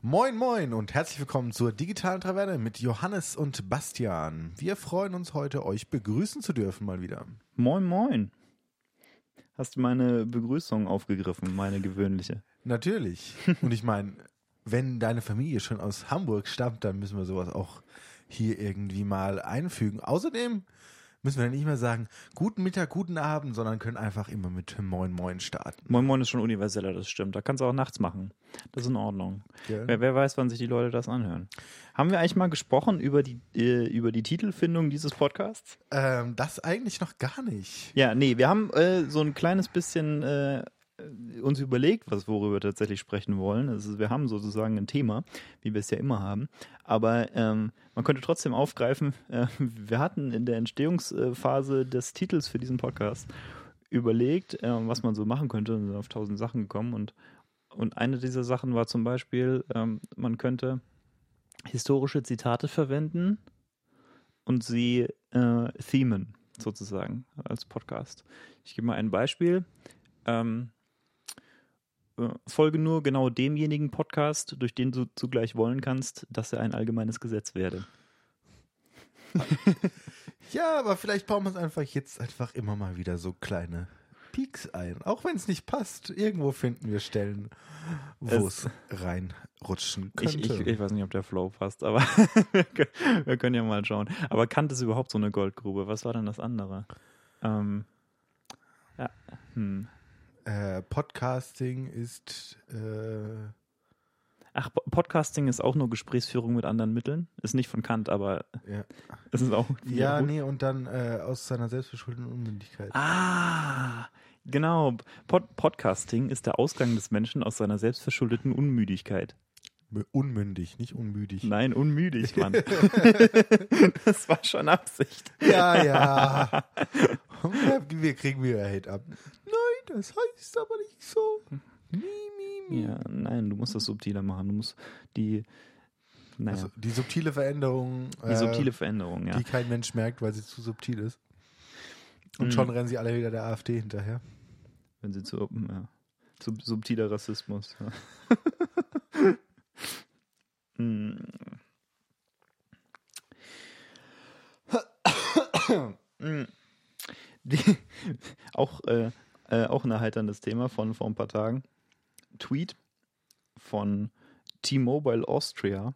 Moin, moin und herzlich willkommen zur digitalen Traverne mit Johannes und Bastian. Wir freuen uns heute, euch begrüßen zu dürfen mal wieder. Moin, moin. Hast du meine Begrüßung aufgegriffen, meine gewöhnliche? Natürlich. Und ich meine, wenn deine Familie schon aus Hamburg stammt, dann müssen wir sowas auch hier irgendwie mal einfügen. Außerdem müssen wir dann nicht mehr sagen, guten Mittag, guten Abend, sondern können einfach immer mit Moin Moin starten. Moin Moin ist schon universeller, das stimmt. Da kannst du auch nachts machen. Das ist in Ordnung. Ja. Wer, wer weiß, wann sich die Leute das anhören. Haben wir eigentlich mal gesprochen über die, äh, über die Titelfindung dieses Podcasts? Ähm, das eigentlich noch gar nicht. Ja, nee, wir haben äh, so ein kleines bisschen äh, uns überlegt, was worüber wir tatsächlich sprechen wollen. Also wir haben sozusagen ein Thema, wie wir es ja immer haben. Aber ähm, man könnte trotzdem aufgreifen, äh, wir hatten in der Entstehungsphase des Titels für diesen Podcast überlegt, äh, was man so machen könnte und sind auf tausend Sachen gekommen. Und, und eine dieser Sachen war zum Beispiel, ähm, man könnte historische Zitate verwenden und sie äh, themen, sozusagen, als Podcast. Ich gebe mal ein Beispiel. Ähm, äh, folge nur genau demjenigen Podcast, durch den du zugleich wollen kannst, dass er ein allgemeines Gesetz werde. Ja, aber vielleicht bauen wir es einfach jetzt einfach immer mal wieder so kleine Peaks ein. Auch wenn es nicht passt. Irgendwo finden wir Stellen, wo Es- reinrutschen Ich, könnte. ich, ich weiß nicht, ob der Flow passt, aber wir, können, wir können ja mal schauen. Aber Kant ist überhaupt so eine Goldgrube. Was war denn das andere? Ähm, ja, hm. Äh, Podcasting ist äh, Ach, Po- Podcasting ist auch nur Gesprächsführung mit anderen Mitteln. Ist nicht von Kant, aber ja, es ist auch. ja nee und dann äh, aus seiner selbstverschuldeten Unmündigkeit. Ah, genau. Pod Podcasting ist der Ausgang des Menschen aus seiner selbstverschuldeten Unmüdigkeit. Mü- Unmündig, nicht unmüdig. Nein, unmüdig, Mann. das war schon Absicht. Ja, ja. Wir kriegen wieder Hate ab. Das heißt aber nicht so. Mi, mi, mi. Ja, nein, du musst das subtiler machen. Du musst die, naja, Also die subtile Veränderung, die äh, subtile Veränderung, ja. die kein Mensch merkt, weil sie zu subtil ist. Und Mhm. schon rennen sie alle wieder der AfD hinterher. Wenn sie zu, ja, zu subtiler Rassismus. Ja. Hm. Hm. Die, auch, äh, äh, auch ein erheiterndes Thema von vor ein paar Tagen. Tweet von T-Mobile Austria.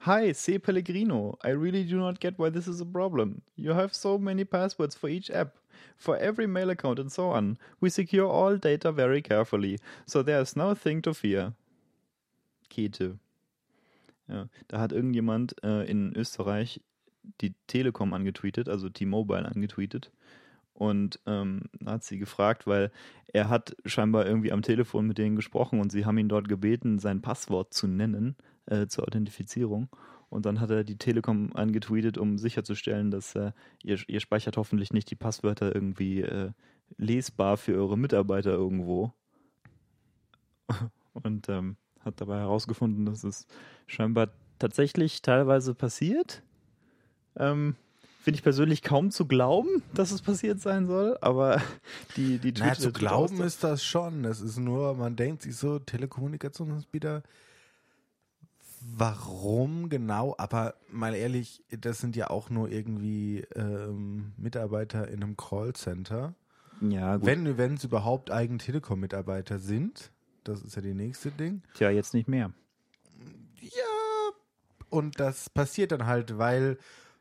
Hi, C. Pellegrino. I really do not get why this is a problem. You have so many passwords for each app, for every mail account, and so on. We secure all data very carefully, so there is no thing to fear. Kete. Ja, da hat irgendjemand äh, in Österreich die Telekom angetweetet, also T-Mobile angetweetet. Und ähm, hat sie gefragt, weil er hat scheinbar irgendwie am Telefon mit denen gesprochen und sie haben ihn dort gebeten, sein Passwort zu nennen äh, zur Authentifizierung. Und dann hat er die Telekom angetweetet, um sicherzustellen, dass äh, ihr, ihr speichert hoffentlich nicht die Passwörter irgendwie äh, lesbar für eure Mitarbeiter irgendwo. Und ähm, hat dabei herausgefunden, dass es scheinbar tatsächlich teilweise passiert. Ähm, Finde ich persönlich kaum zu glauben, dass es passiert sein soll, aber die, die Naja, Tweets- zu glauben ist das schon. Es ist nur, man denkt sich so, Telekommunikationsanbieter, warum genau? Aber mal ehrlich, das sind ja auch nur irgendwie ähm, Mitarbeiter in einem Callcenter. Ja, gut. Wenn wenn es überhaupt eigen Telekom-Mitarbeiter sind, das ist ja die nächste Ding. Tja, jetzt nicht mehr. Ja, und das passiert dann halt, weil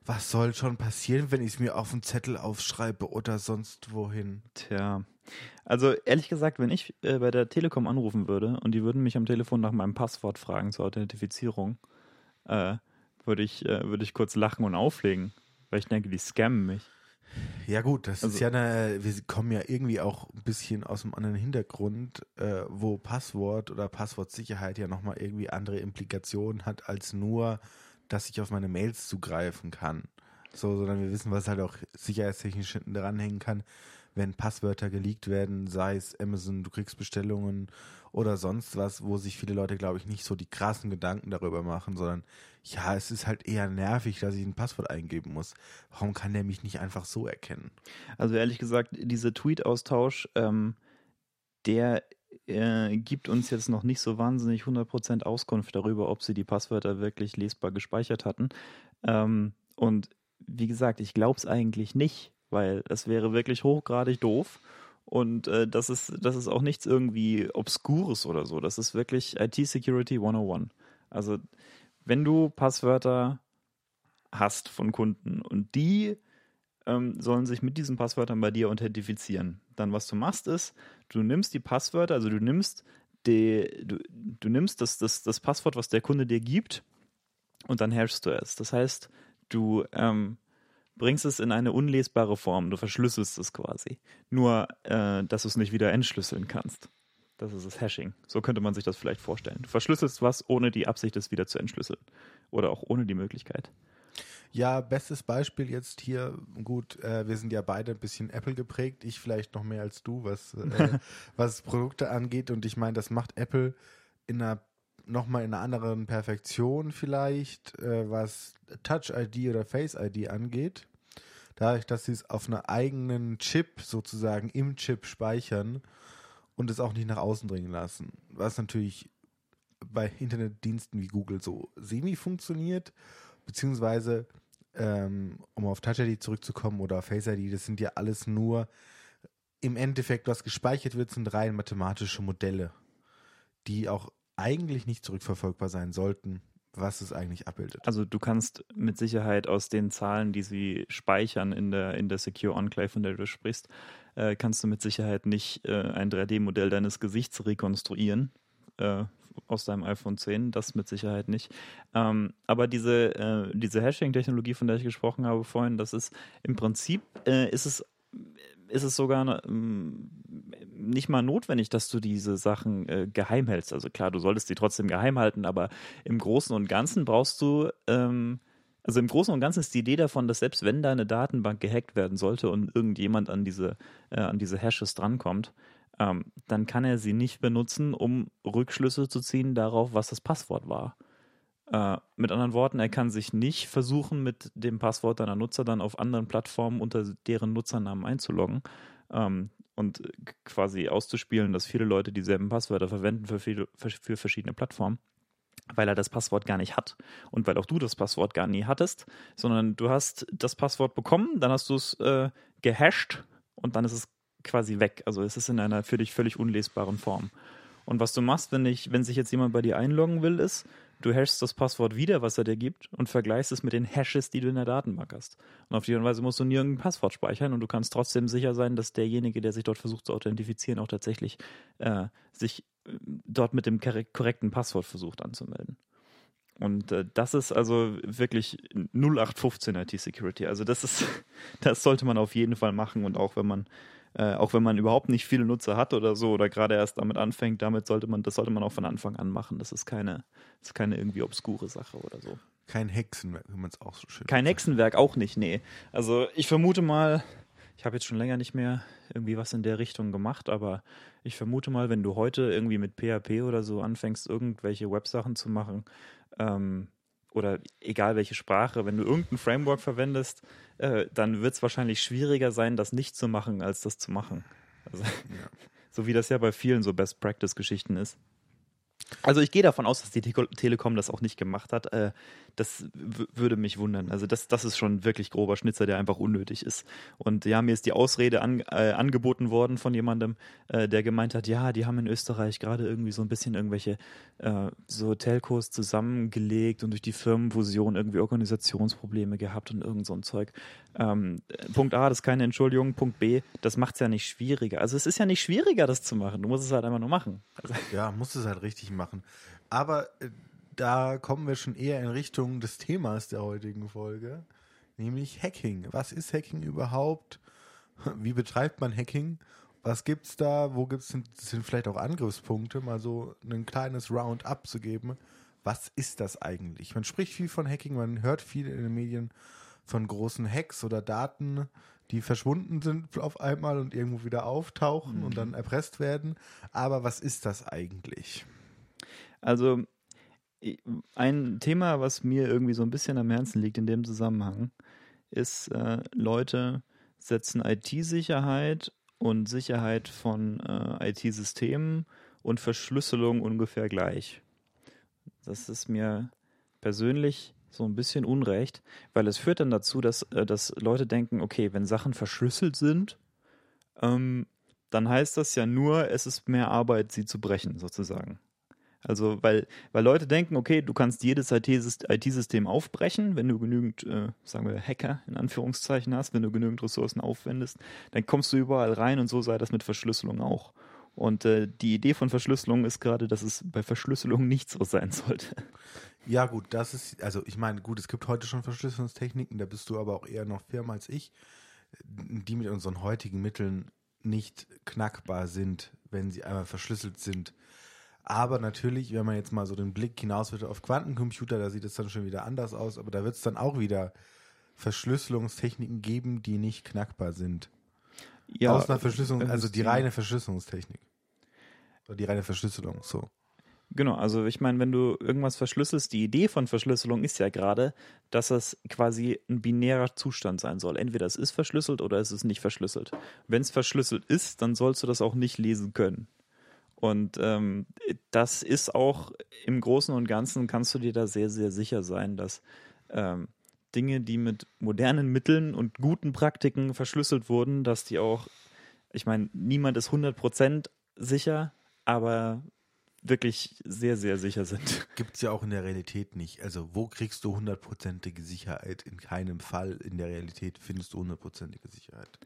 was soll schon passieren, wenn ich es mir auf den Zettel aufschreibe oder sonst wohin? Tja. Also ehrlich gesagt, wenn ich äh, bei der Telekom anrufen würde und die würden mich am Telefon nach meinem Passwort fragen zur Authentifizierung, äh, würde ich, äh, würde ich kurz lachen und auflegen, weil ich denke, die scammen mich. Ja gut, das ist Also- ja eine, wir kommen ja irgendwie auch ein bisschen aus einem anderen Hintergrund, äh, wo Passwort oder Passwortsicherheit ja nochmal irgendwie andere Implikationen hat, als nur, dass ich auf meine Mails zugreifen kann. So, sondern wir wissen, was halt auch sicherheitstechnisch hinten dranhängen kann, wenn Passwörter geleakt werden, sei es Amazon, du kriegst Bestellungen oder sonst was, wo sich viele Leute, glaube ich, nicht so die krassen Gedanken darüber machen, sondern ja, es ist halt eher nervig, dass ich ein Passwort eingeben muss. Warum kann der mich nicht einfach so erkennen? Also ehrlich gesagt, dieser Tweet-Austausch, ähm, der äh, gibt uns jetzt noch nicht so wahnsinnig 100% Auskunft darüber, ob sie die Passwörter wirklich lesbar gespeichert hatten. Ähm, und wie gesagt, ich glaube es eigentlich nicht, weil es wäre wirklich hochgradig doof. Und äh, das, ist, das ist auch nichts irgendwie Obskures oder so. Das ist wirklich IT-Security 101. Also, wenn du Passwörter hast von Kunden und die ähm, sollen sich mit diesen Passwörtern bei dir authentifizieren. Dann was du machst ist, du nimmst die Passwörter, also du nimmst die, du, du nimmst das, das, das Passwort, was der Kunde dir gibt, und dann hashst du es. Das heißt, du ähm, bringst es in eine unlesbare Form, du verschlüsselst es quasi. Nur, äh, dass du es nicht wieder entschlüsseln kannst. Das ist das Hashing. So könnte man sich das vielleicht vorstellen. Du verschlüsselst was, ohne die Absicht, es wieder zu entschlüsseln. Oder auch ohne die Möglichkeit. Ja, bestes Beispiel jetzt hier, gut, äh, wir sind ja beide ein bisschen Apple geprägt, ich vielleicht noch mehr als du, was, äh, was Produkte angeht. Und ich meine, das macht Apple in einer nochmal in einer anderen Perfektion vielleicht, äh, was Touch-ID oder Face-ID angeht. Dadurch, dass sie es auf einer eigenen Chip sozusagen im Chip speichern und es auch nicht nach außen dringen lassen. Was natürlich bei Internetdiensten wie Google so semi funktioniert, beziehungsweise ähm, um auf Touch ID zurückzukommen oder Face ID, das sind ja alles nur im Endeffekt, was gespeichert wird, sind rein mathematische Modelle, die auch eigentlich nicht zurückverfolgbar sein sollten, was es eigentlich abbildet. Also du kannst mit Sicherheit aus den Zahlen, die sie speichern in der, in der Secure Enclave, von der du sprichst, äh, kannst du mit Sicherheit nicht äh, ein 3D-Modell deines Gesichts rekonstruieren. Äh, aus deinem iPhone 10, das mit Sicherheit nicht. Ähm, aber diese, äh, diese Hashing-Technologie, von der ich gesprochen habe vorhin, das ist im Prinzip, äh, ist es ist es sogar ähm, nicht mal notwendig, dass du diese Sachen äh, geheim hältst. Also klar, du solltest die trotzdem geheim halten, aber im Großen und Ganzen brauchst du, ähm, also im Großen und Ganzen ist die Idee davon, dass selbst wenn deine Datenbank gehackt werden sollte und irgendjemand an diese, äh, an diese Hashes drankommt, ähm, dann kann er sie nicht benutzen, um Rückschlüsse zu ziehen darauf, was das Passwort war. Äh, mit anderen Worten, er kann sich nicht versuchen, mit dem Passwort deiner Nutzer dann auf anderen Plattformen unter deren Nutzernamen einzuloggen ähm, und quasi auszuspielen, dass viele Leute dieselben Passwörter verwenden für, viele, für, verschiedene Plattformen weil er das Passwort gar nicht hat und weil auch du das Passwort gar nie hattest, sondern du hast das Passwort bekommen, dann hast du es äh, gehasht und dann ist es quasi weg. Also es ist in einer für dich völlig unlesbaren Form. Und was du machst, wenn, ich, wenn sich jetzt jemand bei dir einloggen will, ist, du hashst das Passwort wieder, was er dir gibt, und vergleichst es mit den Hashes, die du in der Datenbank hast. Und auf die Weise musst du nie irgendein Passwort speichern und du kannst trotzdem sicher sein, dass derjenige, der sich dort versucht zu authentifizieren, auch tatsächlich äh, sich äh, dort mit dem korrekten Passwort versucht anzumelden. Und äh, das ist also wirklich 0815 IT-Security. Also das ist, das sollte man auf jeden Fall machen und auch wenn man äh, auch wenn man überhaupt nicht viele Nutzer hat oder so oder gerade erst damit anfängt, damit sollte man, das sollte man auch von Anfang an machen. Das ist keine, das ist keine irgendwie obskure Sache oder so. Kein Hexenwerk, wenn man es auch so schön Kein Hexenwerk, auch nicht, nee. Also ich vermute mal, ich habe jetzt schon länger nicht mehr irgendwie was in der Richtung gemacht, aber ich vermute mal, wenn du heute irgendwie mit PHP oder so anfängst, irgendwelche Websachen zu machen, ähm, oder egal welche Sprache, wenn du irgendein Framework verwendest, äh, dann wird es wahrscheinlich schwieriger sein, das nicht zu machen, als das zu machen. Also, ja. So wie das ja bei vielen so Best-Practice-Geschichten ist. Also ich gehe davon aus, dass die Telekom das auch nicht gemacht hat. Äh, das würde mich wundern. Also das, das ist schon wirklich grober Schnitzer, der einfach unnötig ist. Und ja, mir ist die Ausrede an, äh, angeboten worden von jemandem, äh, der gemeint hat, ja, die haben in Österreich gerade irgendwie so ein bisschen irgendwelche äh, so Telcos zusammengelegt und durch die Firmenfusion irgendwie Organisationsprobleme gehabt und irgend so ein Zeug. Ähm, Punkt A, das ist keine Entschuldigung. Punkt B, das macht es ja nicht schwieriger. Also es ist ja nicht schwieriger, das zu machen. Du musst es halt einfach nur machen. Also ja, musst es halt richtig machen. Aber äh, da kommen wir schon eher in Richtung des Themas der heutigen Folge, nämlich Hacking. Was ist Hacking überhaupt? Wie betreibt man Hacking? Was gibt's da? Wo gibt's sind, sind vielleicht auch Angriffspunkte? Mal so ein kleines Roundup zu geben. Was ist das eigentlich? Man spricht viel von Hacking, man hört viel in den Medien von großen Hacks oder Daten, die verschwunden sind auf einmal und irgendwo wieder auftauchen mhm. und dann erpresst werden. Aber was ist das eigentlich? Also ein Thema, was mir irgendwie so ein bisschen am Herzen liegt in dem Zusammenhang, ist, äh, Leute setzen IT-Sicherheit und Sicherheit von äh, IT-Systemen und Verschlüsselung ungefähr gleich. Das ist mir persönlich so ein bisschen unrecht, weil es führt dann dazu, dass, äh, dass Leute denken, okay, wenn Sachen verschlüsselt sind, ähm, dann heißt das ja nur, es ist mehr Arbeit, sie zu brechen, sozusagen. Also, weil, weil Leute denken, okay, du kannst jedes IT-System aufbrechen, wenn du genügend, äh, sagen wir, Hacker in Anführungszeichen hast, wenn du genügend Ressourcen aufwendest, dann kommst du überall rein und so sei das mit Verschlüsselung auch. Und äh, die Idee von Verschlüsselung ist gerade, dass es bei Verschlüsselung nicht so sein sollte. Ja, gut, das ist, also ich meine, gut, es gibt heute schon Verschlüsselungstechniken, da bist du aber auch eher noch firm als ich, die mit unseren heutigen Mitteln nicht knackbar sind, wenn sie einmal verschlüsselt sind. Aber natürlich, wenn man jetzt mal so den Blick hinaus wird auf Quantencomputer, da sieht es dann schon wieder anders aus, aber da wird es dann auch wieder Verschlüsselungstechniken geben, die nicht knackbar sind. Ja, Aus einer Verschlüsselung, also die reine Verschlüsselungstechnik. Die reine Verschlüsselung, so. Genau, also ich meine, wenn du irgendwas verschlüsselst, die Idee von Verschlüsselung ist ja gerade, dass es quasi ein binärer Zustand sein soll. Entweder es ist verschlüsselt oder es ist nicht verschlüsselt. Wenn es verschlüsselt ist, dann sollst du das auch nicht lesen können. Und ähm, das ist auch im Großen und Ganzen, kannst du dir da sehr, sehr sicher sein, dass ähm, Dinge, die mit modernen Mitteln und guten Praktiken verschlüsselt wurden, dass die auch, ich meine, niemand ist 100% sicher, aber wirklich sehr, sehr sicher sind. Gibt es ja auch in der Realität nicht. Also wo kriegst du hundertprozentige Sicherheit? In keinem Fall in der Realität findest du hundertprozentige Sicherheit.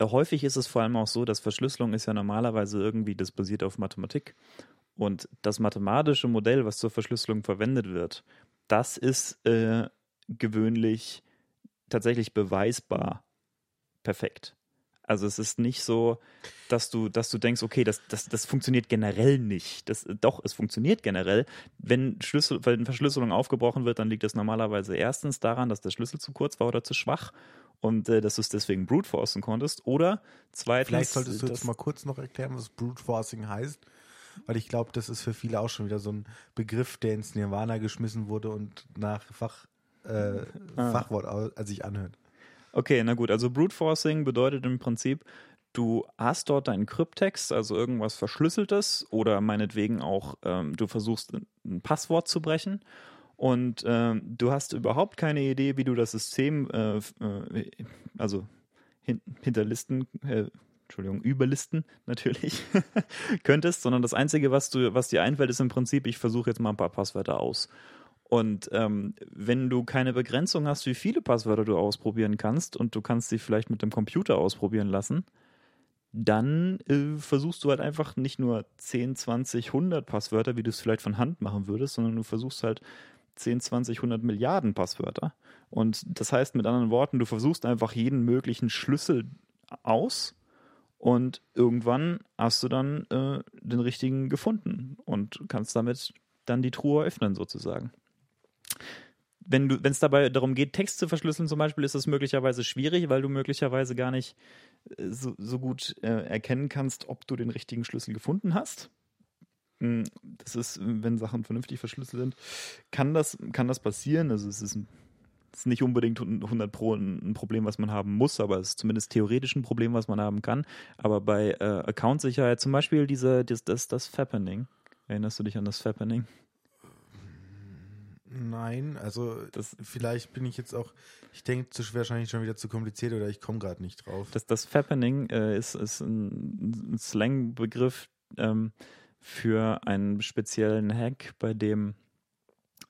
Häufig ist es vor allem auch so, dass Verschlüsselung ist ja normalerweise irgendwie, das basiert auf Mathematik. Und das mathematische Modell, was zur Verschlüsselung verwendet wird, das ist äh, gewöhnlich tatsächlich beweisbar perfekt. Also es ist nicht so, dass du, dass du denkst, okay, das, das, das funktioniert generell nicht. Das, doch, es funktioniert generell. Wenn, Schlüssel, wenn Verschlüsselung aufgebrochen wird, dann liegt das normalerweise erstens daran, dass der Schlüssel zu kurz war oder zu schwach und äh, dass du es deswegen brute forcen konntest. Oder zweitens. Vielleicht solltest du jetzt mal kurz noch erklären, was brute forcing heißt. Weil ich glaube, das ist für viele auch schon wieder so ein Begriff, der ins Nirvana geschmissen wurde und nach Fach, äh, ah. Fachwort als sich anhört. Okay, na gut. Also Brute Forcing bedeutet im Prinzip, du hast dort deinen Kryptext, also irgendwas Verschlüsseltes oder meinetwegen auch, ähm, du versuchst ein Passwort zu brechen und ähm, du hast überhaupt keine Idee, wie du das System, äh, äh, also hin, hinterlisten, äh, Entschuldigung, überlisten natürlich könntest, sondern das Einzige, was du, was dir einfällt, ist im Prinzip, ich versuche jetzt mal ein paar Passwörter aus. Und ähm, wenn du keine Begrenzung hast, wie viele Passwörter du ausprobieren kannst und du kannst sie vielleicht mit dem Computer ausprobieren lassen, dann äh, versuchst du halt einfach nicht nur 10, 20, 100 Passwörter, wie du es vielleicht von Hand machen würdest, sondern du versuchst halt 10, 20, 100 Milliarden Passwörter. Und das heißt mit anderen Worten, du versuchst einfach jeden möglichen Schlüssel aus und irgendwann hast du dann äh, den richtigen gefunden und kannst damit dann die Truhe öffnen sozusagen wenn es dabei darum geht, Text zu verschlüsseln zum Beispiel, ist das möglicherweise schwierig, weil du möglicherweise gar nicht äh, so, so gut äh, erkennen kannst, ob du den richtigen Schlüssel gefunden hast. Hm, das ist, wenn Sachen vernünftig verschlüsselt sind, kann das, kann das passieren. Also es ist, ein, es ist nicht unbedingt 100 Pro ein, Problem, was man haben muss, aber es ist zumindest theoretisch ein Problem, was man haben kann. Aber bei äh, Account-Sicherheit, zum Beispiel diese, das, das, das Fappening, erinnerst du dich an das Fappening? Nein, also das, vielleicht bin ich jetzt auch, ich denke, zu wahrscheinlich schon wieder zu kompliziert oder ich komme gerade nicht drauf. Das, das Fappening äh, ist, ist ein, ein Slang-Begriff ähm, für einen speziellen Hack, bei dem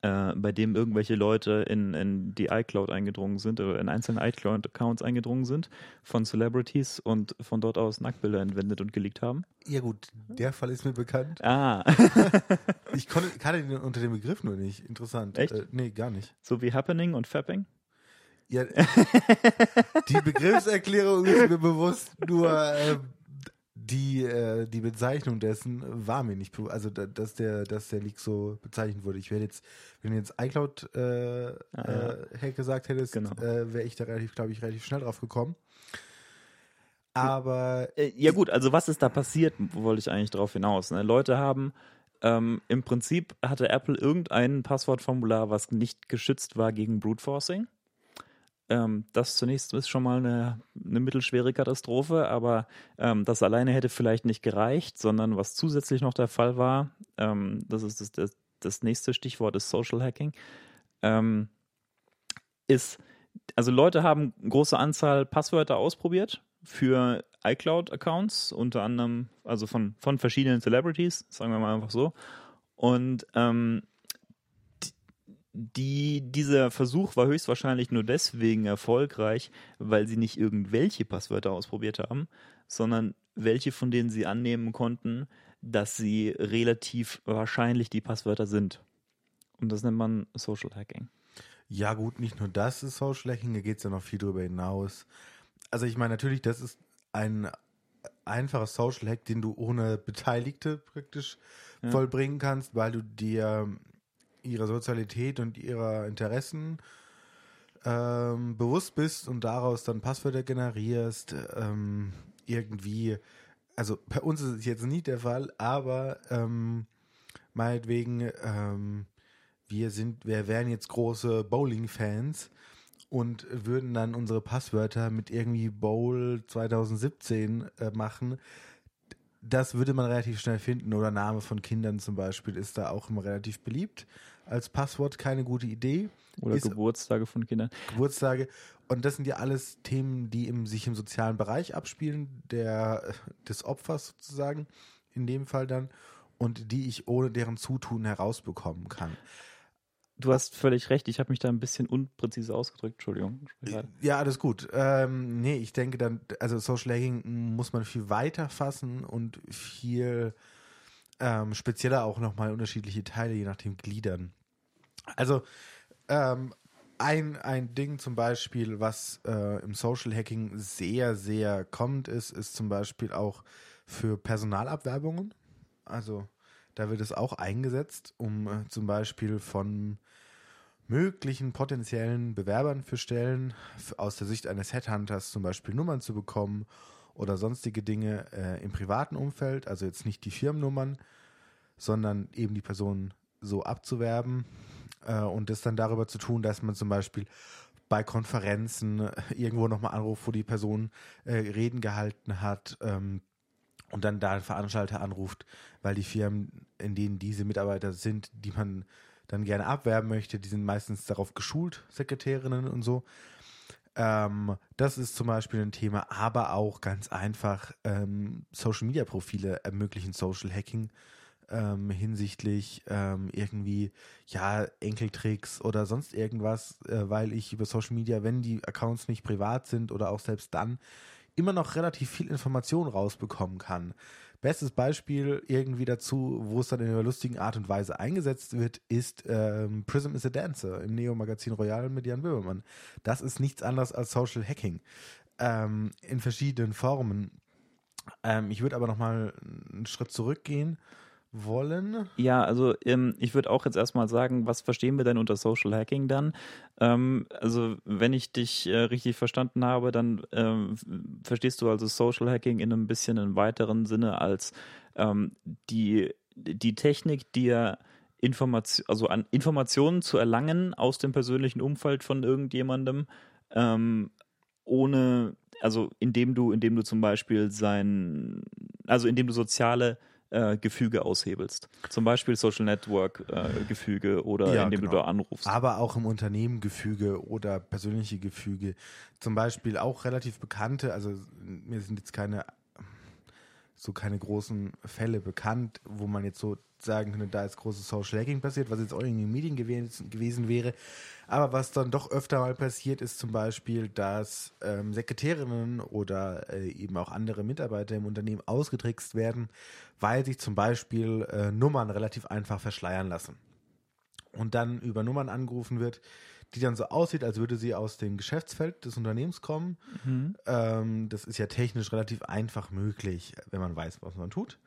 äh, bei dem irgendwelche Leute in, in die iCloud eingedrungen sind oder in einzelne iCloud-Accounts eingedrungen sind von Celebrities und von dort aus Nacktbilder entwendet und geleakt haben. Ja gut, der Fall ist mir bekannt. Ah. ich konnte, kannte den unter dem Begriff nur nicht. Interessant. Echt? Äh, nee, gar nicht. So wie Happening und Fapping? Ja, die Begriffserklärung ist mir bewusst, nur äh, die, äh, die Bezeichnung dessen war mir nicht, also dass der, dass der Leak so bezeichnet wurde. Ich werde jetzt, wenn du jetzt iCloud äh, ah, ja. äh, Hack gesagt hättest, genau. äh, wäre ich da relativ, glaube ich, relativ schnell drauf gekommen. Aber äh, ja gut, also was ist da passiert, wollte ich eigentlich drauf hinaus. Ne? Leute haben ähm, im Prinzip hatte Apple irgendein Passwortformular, was nicht geschützt war gegen Brute Forcing Ähm, das zunächst ist schon mal eine, eine mittelschwere Katastrophe, aber ähm, das alleine hätte vielleicht nicht gereicht, sondern was zusätzlich noch der Fall war, ähm, das ist das, das, das, nächste Stichwort ist Social Hacking, ähm, ist, also Leute haben eine große Anzahl Passwörter ausprobiert für iCloud-Accounts, unter anderem, also von, von verschiedenen Celebrities, sagen wir mal einfach so. Und ähm, die, dieser Versuch war höchstwahrscheinlich nur deswegen erfolgreich, weil sie nicht irgendwelche Passwörter ausprobiert haben, sondern welche, von denen sie annehmen konnten, dass sie relativ wahrscheinlich die Passwörter sind. Und das nennt man Social Hacking. Ja, gut, nicht nur das ist Social Hacking, da geht es ja noch viel darüber hinaus. Also, ich meine, natürlich, das ist ein einfacher Social Hack, den du ohne Beteiligte praktisch ja. vollbringen kannst, weil du dir ihrer Sozialität und ihrer Interessen ähm, bewusst bist und daraus dann Passwörter generierst, ähm, irgendwie, also bei uns ist es jetzt nicht der Fall, aber ähm, meinetwegen, ähm, wir sind, wir wären jetzt große Bowling-Fans und würden dann unsere Passwörter mit irgendwie Bowl 2017 äh, machen. Das würde man relativ schnell finden oder Name von Kindern zum Beispiel ist da auch immer relativ beliebt als Passwort keine gute Idee. Oder ist, Geburtstage von Kindern. Geburtstage. Und das sind ja alles Themen, die im, sich im sozialen Bereich abspielen, der, des Opfers sozusagen, in dem Fall dann, und die ich ohne deren Zutun herausbekommen kann. Du hast völlig recht, ich habe mich da ein bisschen unpräzise ausgedrückt, Entschuldigung. Ja, alles gut. Ähm, nee, ich denke dann, also Social Hacking muss man viel weiter fassen und viel ähm, spezieller auch nochmal unterschiedliche Teile, je nachdem gliedern. Also ähm, ein, ein Ding zum Beispiel, was äh, im Social Hacking sehr, sehr kommt, ist, ist zum Beispiel auch für Personalabwerbungen. Also da wird es auch eingesetzt, um äh, zum Beispiel von möglichen potenziellen Bewerbern für Stellen aus der Sicht eines Headhunters zum Beispiel Nummern zu bekommen oder sonstige Dinge äh, im privaten Umfeld, also jetzt nicht die Firmennummern, sondern eben die Person so abzuwerben äh, und das dann darüber zu tun, dass man zum Beispiel bei Konferenzen äh, irgendwo nochmal anruft, wo die Person äh, Reden gehalten hat ähm, und dann da ein Veranstalter anruft, weil die Firmen, in denen diese Mitarbeiter sind, die man dann gerne abwerben möchte, die sind meistens darauf geschult, Sekretärinnen und so. Ähm, das ist zum Beispiel ein Thema, aber auch ganz einfach ähm, Social Media Profile ermöglichen Social Hacking ähm, hinsichtlich ähm, irgendwie, ja, Enkeltricks oder sonst irgendwas, äh, weil ich über Social Media, wenn die Accounts nicht privat sind oder auch selbst dann, immer noch relativ viel Information rausbekommen kann. Bestes Beispiel irgendwie dazu, wo es dann in einer lustigen Art und Weise eingesetzt wird, ist ähm, Prism is a Dancer im Neo-Magazin Royal mit Jan Böhmermann. Das ist nichts anderes als Social Hacking ähm, in verschiedenen Formen. Ähm, ich würde aber noch mal einen Schritt zurückgehen wollen? Ja, also ähm, ich würde auch jetzt erstmal sagen, was verstehen wir denn unter Social Hacking dann? Ähm, also wenn ich dich äh, richtig verstanden habe, dann ähm, verstehst du also Social Hacking in einem bisschen einem weiteren Sinne als ähm, die, die Technik, dir Information, also an Informationen zu erlangen aus dem persönlichen Umfeld von irgendjemandem, ähm, ohne, also indem du, indem du zum Beispiel sein, also indem du soziale äh, Gefüge aushebelst. Zum Beispiel Social Network äh, Gefüge oder ja, indem genau. du da anrufst. Aber auch im Unternehmen Gefüge oder persönliche Gefüge. Zum Beispiel auch relativ bekannte, also mir sind jetzt keine so keine großen Fälle bekannt, wo man jetzt so sagen könnte, da ist großes Social Hacking passiert, was jetzt auch in den Medien gewesen, gewesen wäre. Aber was dann doch öfter mal passiert, ist zum Beispiel, dass ähm, Sekretärinnen oder äh, eben auch andere Mitarbeiter im Unternehmen ausgetrickst werden, weil sich zum Beispiel äh, Nummern relativ einfach verschleiern lassen. Und dann über Nummern angerufen wird, die dann so aussieht, als würde sie aus dem Geschäftsfeld des Unternehmens kommen. Mhm. Ähm, das ist ja technisch relativ einfach möglich, wenn man weiß, was man tut.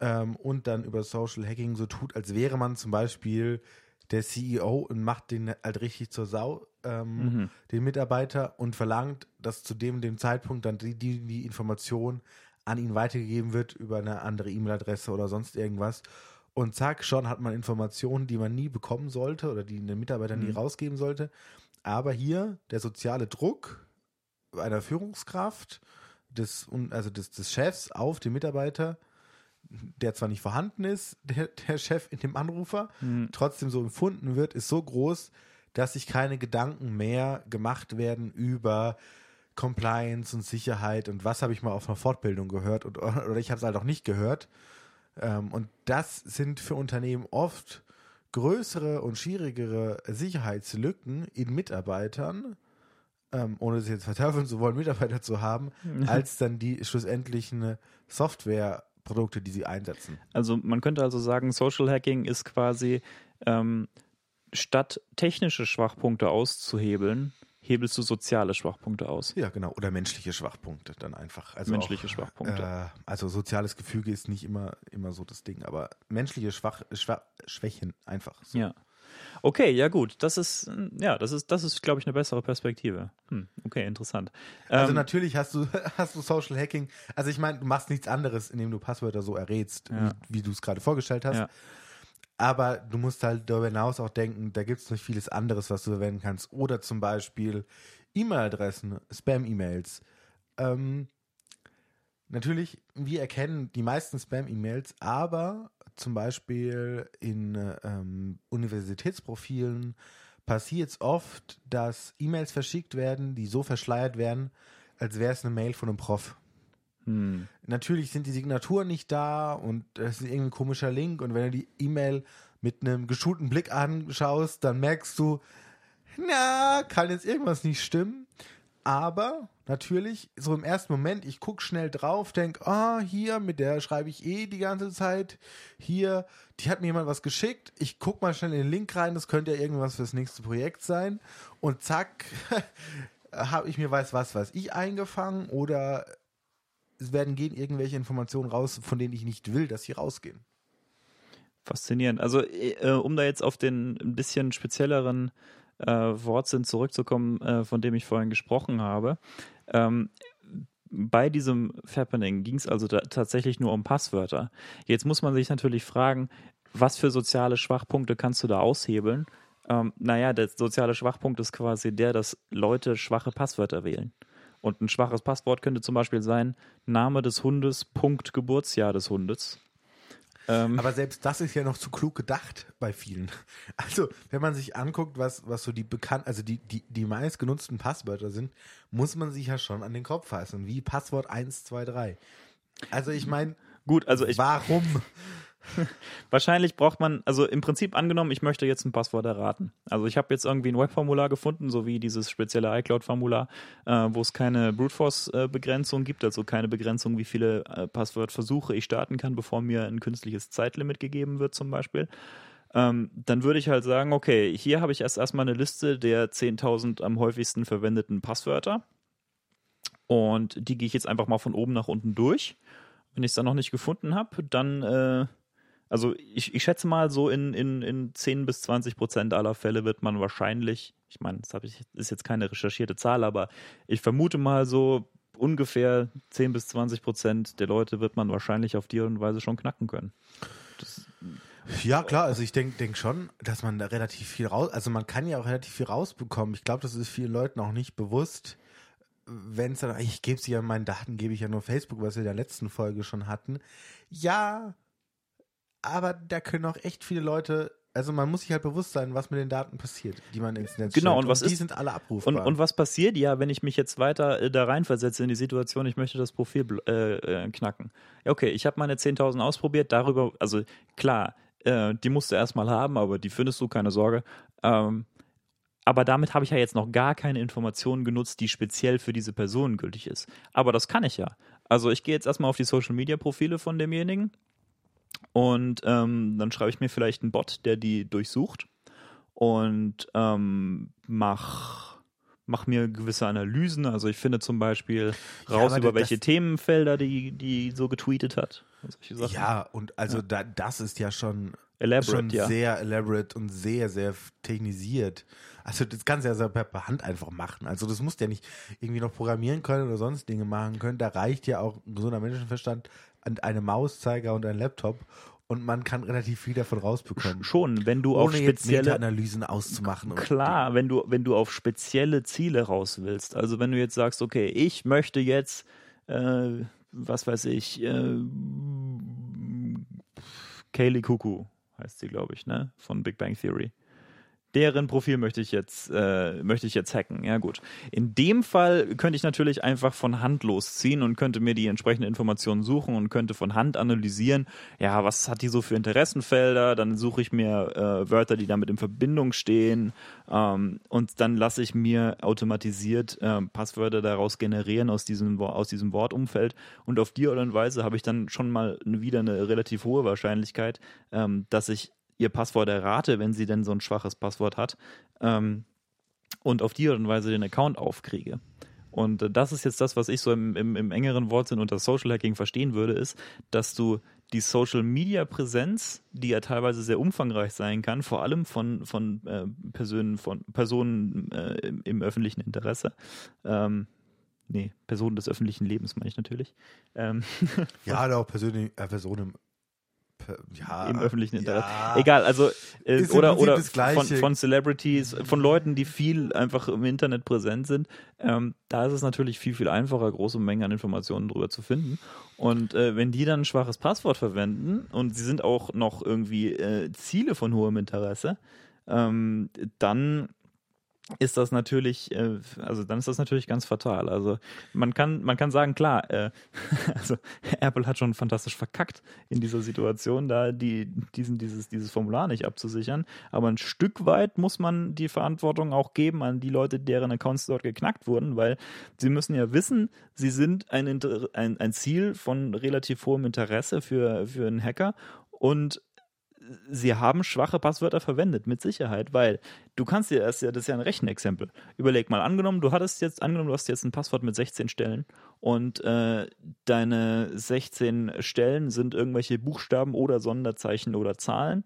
Ähm, und dann über Social Hacking so tut, als wäre man zum Beispiel der CEO und macht den halt richtig zur Sau, ähm, mhm. den Mitarbeiter, und verlangt, dass zu dem, dem Zeitpunkt dann die, die, die Information an ihn weitergegeben wird über eine andere E-Mail-Adresse oder sonst irgendwas. Und zack, schon hat man Informationen, die man nie bekommen sollte oder die den Mitarbeiter mhm. nie rausgeben sollte. aber hier der soziale Druck einer Führungskraft, des, also des, des Chefs auf den Mitarbeiter, der zwar nicht vorhanden ist, der, der Chef in dem Anrufer, Hm. trotzdem so empfunden wird, ist so groß, dass sich keine Gedanken mehr gemacht werden über Compliance und Sicherheit und was habe ich mal auf einer Fortbildung gehört und, oder ich habe es halt auch nicht gehört. Ähm, und das sind für Unternehmen oft größere und schwierigere Sicherheitslücken in Mitarbeitern, ähm, ohne sie jetzt verteufeln zu wollen, Mitarbeiter zu haben, als dann die schlussendlichen Softwareprodukte, die sie einsetzen. Also man könnte also sagen, Social Hacking ist quasi ähm, statt technische Schwachpunkte auszuhebeln, hebelst du soziale Schwachpunkte aus. Ja, genau. Oder menschliche Schwachpunkte dann einfach. Also Menschliche auch, Schwachpunkte. Äh, also soziales Gefüge ist nicht immer, immer so das Ding, aber menschliche Schwach, Schwach, Schwächen einfach. So. Ja. Okay, ja gut. Das ist, mm, ja, das ist, das ist, glaube ich, eine bessere Perspektive. Hm, okay, interessant. Also Ähm, natürlich hast du, hast du Social Hacking. Also ich meine, du machst nichts anderes, indem du Passwörter so errätst, Ja. wie, wie du es gerade vorgestellt hast. Ja. Aber du musst halt darüber hinaus auch denken, da gibt es nicht vieles anderes, was du verwenden kannst. Oder zum Beispiel E-Mail-Adressen, Spam-E-Mails. Ähm, natürlich, wir erkennen die meisten Spam-E-Mails, aber zum Beispiel in ähm, Universitätsprofilen passiert es oft, dass E-Mails verschickt werden, die so verschleiert werden, als wäre es eine Mail von einem Prof. hm, Natürlich sind die Signaturen nicht da und es ist irgendwie ein komischer Link und wenn du die E-Mail mit einem geschulten Blick anschaust, dann merkst du, na, kann jetzt irgendwas nicht stimmen. Aber natürlich, so im ersten Moment, ich gucke schnell drauf, denke, ah, hier, mit der schreibe ich eh die ganze Zeit. Hier, die hat mir jemand was geschickt. Ich gucke mal schnell in den Link rein, das könnte ja irgendwas fürs nächste Projekt sein. Und zack, habe ich mir weiß was, was ich eingefangen oder es werden gehen irgendwelche Informationen raus, von denen ich nicht will, dass sie rausgehen. faszinierend. Also, äh, um da jetzt auf den ein bisschen spezielleren äh, Wortsinn zurückzukommen, äh, von dem ich vorhin gesprochen habe. Ähm, bei diesem Fappening ging es also tatsächlich nur um Passwörter. Jetzt muss man sich natürlich fragen, was für soziale Schwachpunkte kannst du da aushebeln? Ähm, naja, der soziale Schwachpunkt ist quasi der, dass Leute schwache Passwörter wählen. Und ein schwaches Passwort könnte zum Beispiel sein, Name des Hundes, Punkt, Geburtsjahr des Hundes. Ähm, Aber selbst das ist ja noch zu klug gedacht bei vielen. Also, wenn man sich anguckt, was, was so die bekannt, also die, die, die meist genutzten Passwörter sind, muss man sich ja schon an den Kopf fassen. Wie Passwort 123. Also, ich meine, gut, also ich, warum? Wahrscheinlich braucht man, also im Prinzip angenommen, ich möchte jetzt ein Passwort erraten. Also ich habe jetzt irgendwie ein Webformular gefunden, so wie dieses spezielle iCloud-Formular, äh, wo es keine Brute Force-Begrenzung gibt, also keine Begrenzung, wie viele äh, Passwortversuche ich starten kann, bevor mir ein künstliches Zeitlimit gegeben wird, zum Beispiel. Ähm, dann würde ich halt sagen, okay, hier habe ich erst erstmal eine Liste der 10.000 am häufigsten verwendeten Passwörter. Und die gehe ich jetzt einfach mal von oben nach unten durch. Wenn ich es dann noch nicht gefunden habe, dann äh, also ich, ich schätze mal, so in, in, in 10 bis 20 Prozent aller Fälle wird man wahrscheinlich, ich meine, das ich, ist jetzt keine recherchierte Zahl, aber ich vermute mal so ungefähr 10 bis 20 Prozent der Leute wird man wahrscheinlich auf die Art und Weise schon knacken können. Ja, klar, also ich denke denk schon, dass man da relativ viel raus, also man kann ja auch relativ viel rausbekommen. Ich glaube, das ist vielen Leuten auch nicht bewusst, wenn es dann, ich gebe sie ja meinen Daten, gebe ich ja nur Facebook, was wir in der letzten Folge schon hatten. Ja, aber da können auch echt viele Leute, also man muss sich halt bewusst sein, was mit den Daten passiert, die man ins Netz Genau, stellt. und was die ist- sind alle abrufbar. Und, und was passiert ja, wenn ich mich jetzt weiter äh, da reinversetze in die Situation, ich möchte das Profil äh, äh, knacken? Okay, ich habe meine 10.000 ausprobiert, darüber, also klar, äh, die musst du erstmal haben, aber die findest du, keine Sorge. Ähm, aber damit habe ich ja jetzt noch gar keine Informationen genutzt, die speziell für diese Person gültig ist. Aber das kann ich ja. Also ich gehe jetzt erstmal auf die Social-Media-Profile von demjenigen und ähm, dann schreibe ich mir vielleicht einen Bot, der die durchsucht und ähm, mach, mach mir gewisse Analysen. Also ich finde zum Beispiel Ja, raus aber über welche Themenfelder die, die so getweetet hat. Und ja, und also Da, das ist ja schon Elaborate, schon ja. sehr elaborate und sehr, sehr technisiert. Also das kannst du ja per Hand einfach machen. Also das musst du ja nicht irgendwie noch programmieren können oder sonst Dinge machen können. Da reicht ja auch ein gesunder Menschenverstand an eine Mauszeiger und ein Laptop und man kann relativ viel davon rausbekommen. Schon, wenn du ohne auf spezielle Meta-Analysen auszumachen. und Klar, wenn du, wenn du auf spezielle Ziele raus willst. Also wenn du jetzt sagst, okay, ich möchte jetzt, äh, was weiß ich, äh, Kaylee Cuckoo heißt sie, glaube ich, ne? Von Big Bang Theory. Deren Profil möchte ich jetzt, äh, möchte ich jetzt hacken. Ja, gut. In dem Fall könnte ich natürlich einfach von Hand losziehen und könnte mir die entsprechenden Informationen suchen und könnte von Hand analysieren, ja, was hat die so für Interessenfelder? Dann suche ich mir äh, Wörter, die damit in Verbindung stehen ähm, und dann lasse ich mir automatisiert äh, Passwörter daraus generieren aus diesem, aus diesem Wortumfeld und auf die Art und Weise habe ich dann schon mal wieder eine relativ hohe Wahrscheinlichkeit, ähm, dass ich ihr Passwort errate, wenn sie denn so ein schwaches Passwort hat ähm, und auf die Art und Weise den Account aufkriege. Und äh, das ist jetzt das, was ich so im, im, im engeren Wortsinn unter Social Hacking verstehen würde, ist, dass du die Social Media Präsenz, die ja teilweise sehr umfangreich sein kann, vor allem von, von, äh, Personen, von Personen äh, im, im öffentlichen Interesse, ähm, nee, Personen des öffentlichen Lebens meine ich natürlich, ähm, Ja, auch persönlich, äh, Personen im, ja, im öffentlichen Interesse. Ja. Egal, also äh, oder oder von, von Celebrities, von Leuten, die viel einfach im Internet präsent sind. Ähm, da ist es natürlich viel viel einfacher, große Mengen an Informationen drüber zu finden. Und äh, wenn die dann ein schwaches Passwort verwenden und sie sind auch noch irgendwie äh, Ziele von hohem Interesse, ähm, dann ist das natürlich, äh, also dann ist das natürlich ganz fatal. Also man kann, man kann sagen, klar, äh, also Apple hat schon fantastisch verkackt in dieser Situation, da die, diesen, dieses, dieses Formular nicht abzusichern. Aber ein Stück weit muss man die Verantwortung auch geben an die Leute, deren Accounts dort geknackt wurden, weil sie müssen ja wissen, sie sind ein, Inter ein, ein Ziel von relativ hohem Interesse für, für einen Hacker und sie haben schwache Passwörter verwendet, mit Sicherheit, weil du kannst dir das ja, das ist ja ein Rechenexempel. Überleg mal, angenommen, du hattest jetzt, angenommen, du hast jetzt ein Passwort mit 16 Stellen und äh, deine 16 Stellen sind irgendwelche Buchstaben oder Sonderzeichen oder Zahlen.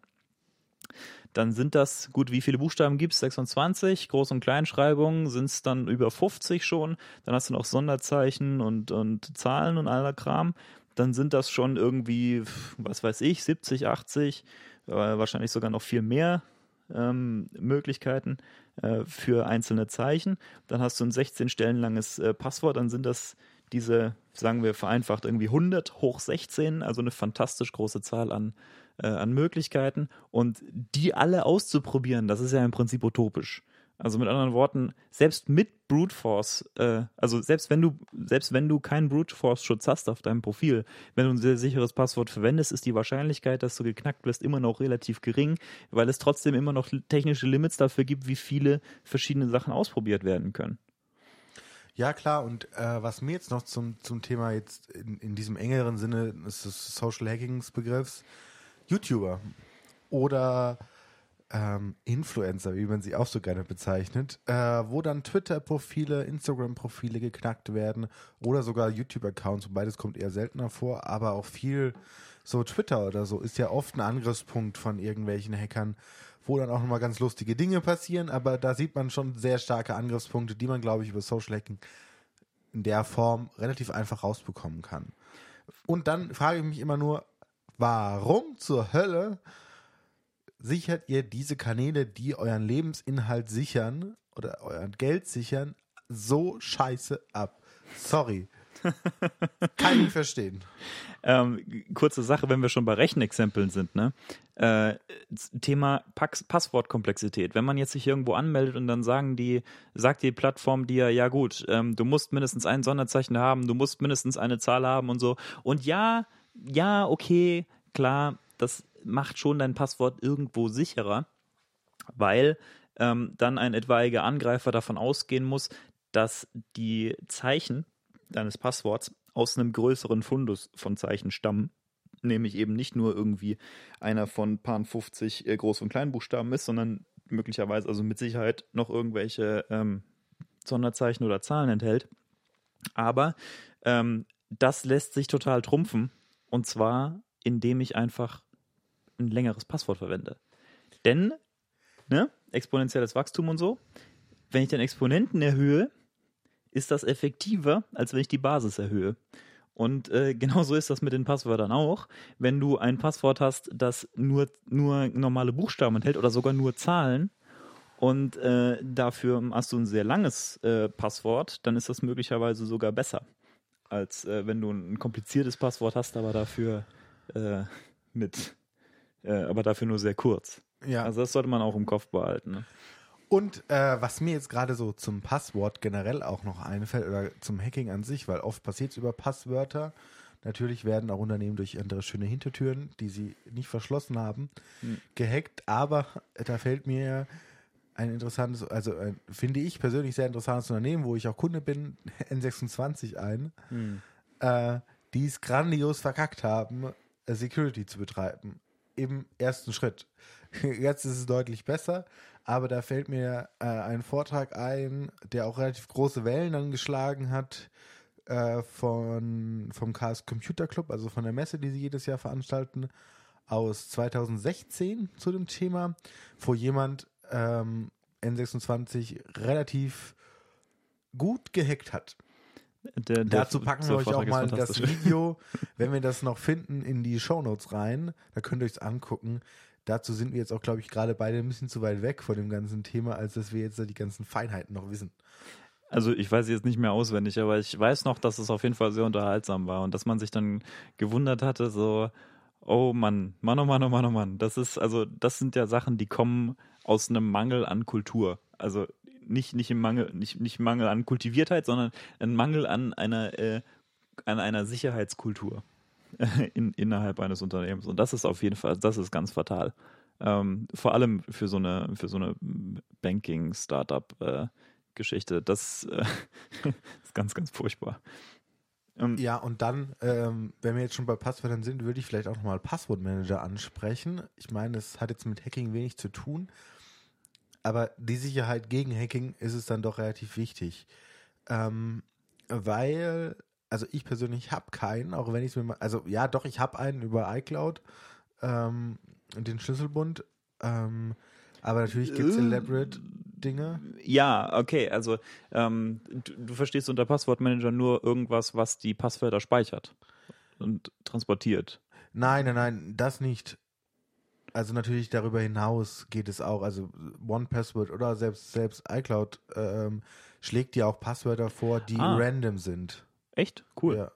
Dann sind das, gut, wie viele Buchstaben gibt es? 26, Groß- und Kleinschreibungen sind es dann über 50 schon. Dann hast du noch Sonderzeichen und, und Zahlen und aller Kram. Dann sind das schon irgendwie, was weiß ich, 70, 80, äh, wahrscheinlich sogar noch viel mehr ähm, Möglichkeiten äh, für einzelne Zeichen. Dann hast du ein 16 Stellen langes äh, Passwort, dann sind das diese, sagen wir vereinfacht, irgendwie 100 hoch 16, also eine fantastisch große Zahl an, äh, an Möglichkeiten. Und die alle auszuprobieren, das ist ja im Prinzip utopisch. Also mit anderen Worten, selbst mit Brute Force, äh, also selbst wenn du, selbst wenn du keinen Brute Force Schutz hast auf deinem Profil, wenn du ein sehr sicheres Passwort verwendest, ist die Wahrscheinlichkeit, dass du geknackt wirst, immer noch relativ gering, weil es trotzdem immer noch technische Limits dafür gibt, wie viele verschiedene Sachen ausprobiert werden können. Ja, klar. Und äh, was mir jetzt noch zum, zum Thema jetzt in, in diesem engeren Sinne des Social Hackings Begriffs, YouTuber oder ähm, Influencer, wie man sie auch so gerne bezeichnet, äh, wo dann Twitter-Profile, Instagram-Profile geknackt werden oder sogar YouTube-Accounts, beides kommt eher seltener vor, aber auch viel so Twitter oder so ist ja oft ein Angriffspunkt von irgendwelchen Hackern, wo dann auch nochmal ganz lustige Dinge passieren, aber da sieht man schon sehr starke Angriffspunkte, die man, glaube ich, über Social Hacking in der Form relativ einfach rausbekommen kann. Und dann frage ich mich immer nur, warum zur Hölle sichert ihr diese Kanäle, die euren Lebensinhalt sichern oder euer Geld sichern, so scheiße ab? Sorry. Kann ich verstehen. Ähm, kurze Sache, wenn wir schon bei Rechenexempeln sind, ne? Äh, Thema Pax Passwortkomplexität. Wenn man jetzt sich irgendwo anmeldet und dann sagen die, sagt die Plattform dir, ja gut, ähm, du musst mindestens ein Sonderzeichen haben, du musst mindestens eine Zahl haben und so. Und ja, ja, okay, klar, das macht schon dein Passwort irgendwo sicherer, weil ähm, dann ein etwaiger Angreifer davon ausgehen muss, dass die Zeichen deines Passworts aus einem größeren Fundus von Zeichen stammen. Nämlich eben nicht nur irgendwie einer von paar 50 äh, Groß- und Kleinbuchstaben ist, sondern möglicherweise, also mit Sicherheit noch irgendwelche ähm, Sonderzeichen oder Zahlen enthält. Aber ähm, das lässt sich total trumpfen. Und zwar, indem ich einfach ein längeres Passwort verwende. Denn, ne, exponentielles Wachstum und so, wenn ich den Exponenten erhöhe, ist das effektiver, als wenn ich die Basis erhöhe. Und äh, genauso ist das mit den Passwörtern auch. Wenn du ein Passwort hast, das nur, nur normale Buchstaben enthält oder sogar nur Zahlen und äh, dafür hast du ein sehr langes äh, Passwort, dann ist das möglicherweise sogar besser, als äh, wenn du ein kompliziertes Passwort hast, aber dafür äh, mit, aber dafür nur sehr kurz. Ja. Also das sollte man auch im Kopf behalten. Ne? Und äh, was mir jetzt gerade so zum Passwort generell auch noch einfällt oder zum Hacking an sich, weil oft passiert es über Passwörter. Natürlich werden auch Unternehmen durch andere schöne Hintertüren, die sie nicht verschlossen haben, Hm. gehackt. Aber da fällt mir ein interessantes, also ein, finde ich persönlich sehr interessantes Unternehmen, wo ich auch Kunde bin, N26 ein, äh, die es grandios verkackt haben, äh, Security zu betreiben. Im ersten Schritt. Jetzt ist es deutlich besser, aber da fällt mir äh, ein Vortrag ein, der auch relativ große Wellen dann geschlagen hat äh, von, vom Chaos Computer Club, also von der Messe, die sie jedes Jahr veranstalten, aus 2016 zu dem Thema, wo jemand ähm, N26 relativ gut gehackt hat. Der, der, Dazu packen wir euch auch mal das. Video, wenn wir das noch finden, in die Shownotes rein. Da könnt ihr euch angucken. Dazu sind wir jetzt auch, glaube ich, gerade beide ein bisschen zu weit weg von dem ganzen Thema, als dass wir jetzt da die ganzen Feinheiten noch wissen. Also ich weiß jetzt nicht mehr auswendig, aber ich weiß noch, dass es auf jeden Fall sehr unterhaltsam war und dass man sich dann gewundert hatte, so, oh Mann, Mann, oh Mann, oh Mann, oh Mann. Das ist, also, das sind ja Sachen, die kommen aus einem Mangel an Kultur. Also nicht, nicht im Mangel, nicht, nicht Mangel an Kultiviertheit, sondern ein Mangel an einer, äh, an einer Sicherheitskultur in, innerhalb eines Unternehmens. Und das ist auf jeden Fall, das ist ganz fatal. Ähm, vor allem für so eine, für so eine Banking-Startup-Geschichte. das äh, ist ganz, ganz furchtbar. Ähm, Ja, und dann, ähm, wenn wir jetzt schon bei Passwörtern sind, würde ich vielleicht auch nochmal Passwortmanager ansprechen. Ich meine, es hat jetzt mit Hacking wenig zu tun, aber die Sicherheit gegen Hacking ist es dann doch relativ wichtig. Ähm, weil, also ich persönlich habe keinen, auch wenn ich es mir mal, also ja, doch, ich habe einen über iCloud, ähm, den Schlüsselbund, ähm, aber natürlich gibt es Äh. elaborate Dinge. Ja, okay, also ähm, du, du verstehst unter Passwortmanager nur irgendwas, was die Passwörter speichert und transportiert. Nein, nein, nein, das nicht. Also natürlich darüber hinaus geht es auch. Also OnePassword oder selbst, selbst iCloud ähm, schlägt dir auch Passwörter vor, die Ah. random sind. Echt? Cool. Ja.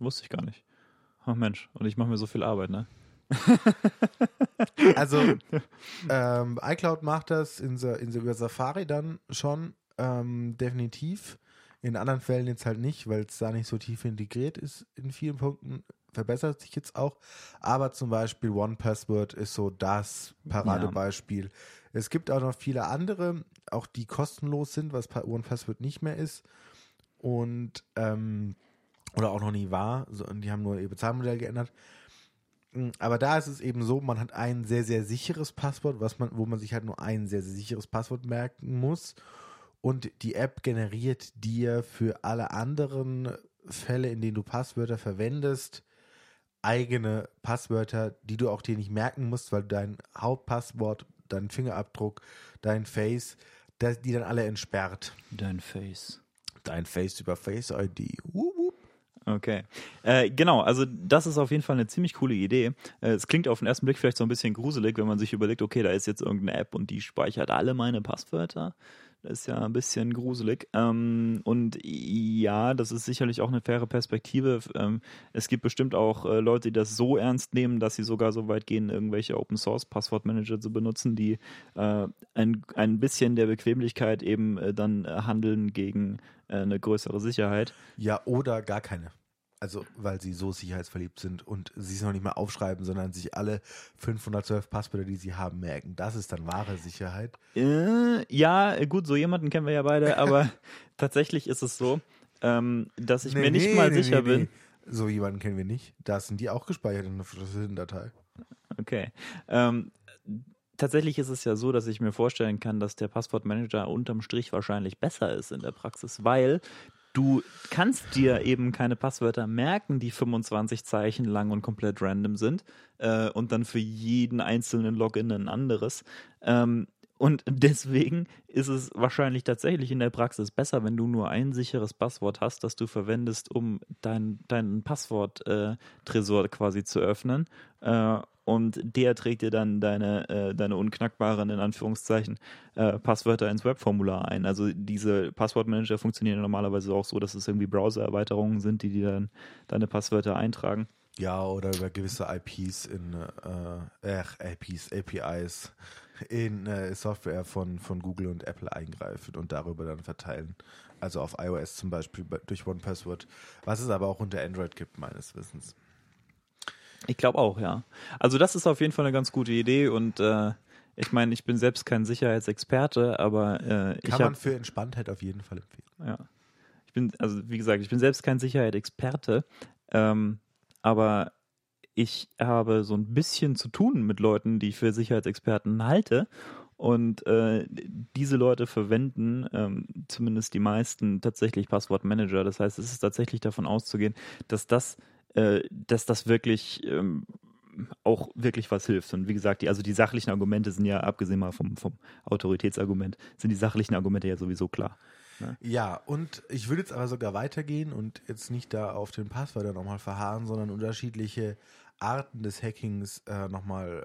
Wusste ich gar nicht. Ach Mensch, und ich mache mir so viel Arbeit, ne? Also ähm, iCloud macht das in, in, über Safari dann schon ähm, definitiv. In anderen Fällen jetzt halt nicht, weil es da nicht so tief integriert ist. In vielen Punkten verbessert sich jetzt auch. Aber zum Beispiel OnePassword ist so das Paradebeispiel. Es gibt auch noch viele andere, auch die kostenlos sind, was Pa- OnePassword nicht mehr ist. Und ähm, oder auch noch nie war. So, und die haben nur ihr Bezahlmodell geändert. Mm, Aber da ist es eben so, man hat ein sehr, sehr sicheres Passwort, was man, wo man sich halt nur ein sehr, sehr sicheres Passwort merken muss. Und die App generiert dir für alle anderen Fälle, in denen du Passwörter verwendest, eigene Passwörter, die du auch dir nicht merken musst, weil dein Hauptpasswort, dein Fingerabdruck, dein Face, das, die dann alle entsperrt. Dein Face. Dein Face über Face ID. Wup, wup. Okay. Äh, genau, also das ist auf jeden Fall eine ziemlich coole Idee. Äh, es klingt auf den ersten Blick vielleicht so ein bisschen gruselig, wenn man sich überlegt, okay, da ist jetzt irgendeine App und die speichert alle meine Passwörter. Das ist ja ein bisschen gruselig. Ähm, und ja, das ist sicherlich auch eine faire Perspektive. Ähm, es gibt bestimmt auch äh, Leute, die das so ernst nehmen, dass sie sogar so weit gehen, irgendwelche Open Source Passwortmanager zu benutzen, die äh, ein, ein bisschen der Bequemlichkeit eben äh, dann handeln gegen äh, eine größere Sicherheit. Ja, oder gar keine. Also, weil sie so sicherheitsverliebt sind und sie es noch nicht mal aufschreiben, sondern sich alle 512 Passwörter, die sie haben, merken. Das ist dann wahre Sicherheit. Äh, ja, äh, gut, so jemanden kennen wir ja beide, aber tatsächlich ist es so, ähm, dass ich Nee, mir nicht nee, mal nee, sicher bin. So jemanden kennen wir nicht. Da sind die auch gespeichert in einer verschlüsselten Datei. Okay. Ähm, tatsächlich ist es ja so, dass ich mir vorstellen kann, dass der Passwortmanager unterm Strich wahrscheinlich besser ist in der Praxis, weil du kannst dir eben keine Passwörter merken, die 25 Zeichen lang und komplett random sind äh, und dann für jeden einzelnen Login ein anderes. Ähm, Und deswegen ist es wahrscheinlich tatsächlich in der Praxis besser, wenn du nur ein sicheres Passwort hast, das du verwendest, um deinen dein Passwort-Tresor quasi zu öffnen. Äh, und der trägt dir dann deine, äh, deine unknackbaren, in Anführungszeichen, äh, Passwörter ins Webformular ein. Also diese Passwortmanager funktionieren normalerweise auch so, dass es irgendwie Browser-Erweiterungen sind, die dir dann deine Passwörter eintragen. Ja, oder über gewisse IPs in äh, IPs, APIs in äh, Software von, von Google und Apple eingreifen und darüber dann verteilen. Also auf iOS zum Beispiel durch OnePassword, was es aber auch unter Android gibt, meines Wissens. Ich glaube auch, ja. Also das ist auf jeden Fall eine ganz gute Idee und äh, ich meine, ich bin selbst kein Sicherheitsexperte, aber äh, kann ich man für Entspanntheit auf jeden Fall empfehlen. Ja, ich bin also wie gesagt, ich bin selbst kein Sicherheitsexperte, ähm, aber ich habe so ein bisschen zu tun mit Leuten, die ich für Sicherheitsexperten halte. Und äh, diese Leute verwenden, ähm, zumindest die meisten, tatsächlich Passwortmanager. Das heißt, es ist tatsächlich davon auszugehen, dass das äh, dass das wirklich ähm, auch wirklich was hilft. Und wie gesagt, die, also die sachlichen Argumente sind ja, abgesehen mal vom, vom Autoritätsargument, sind die sachlichen Argumente ja sowieso klar. Ne? Ja, und ich würde jetzt aber sogar weitergehen und jetzt nicht da auf den Passwörter nochmal verharren, sondern unterschiedliche Arten des Hackings äh, nochmal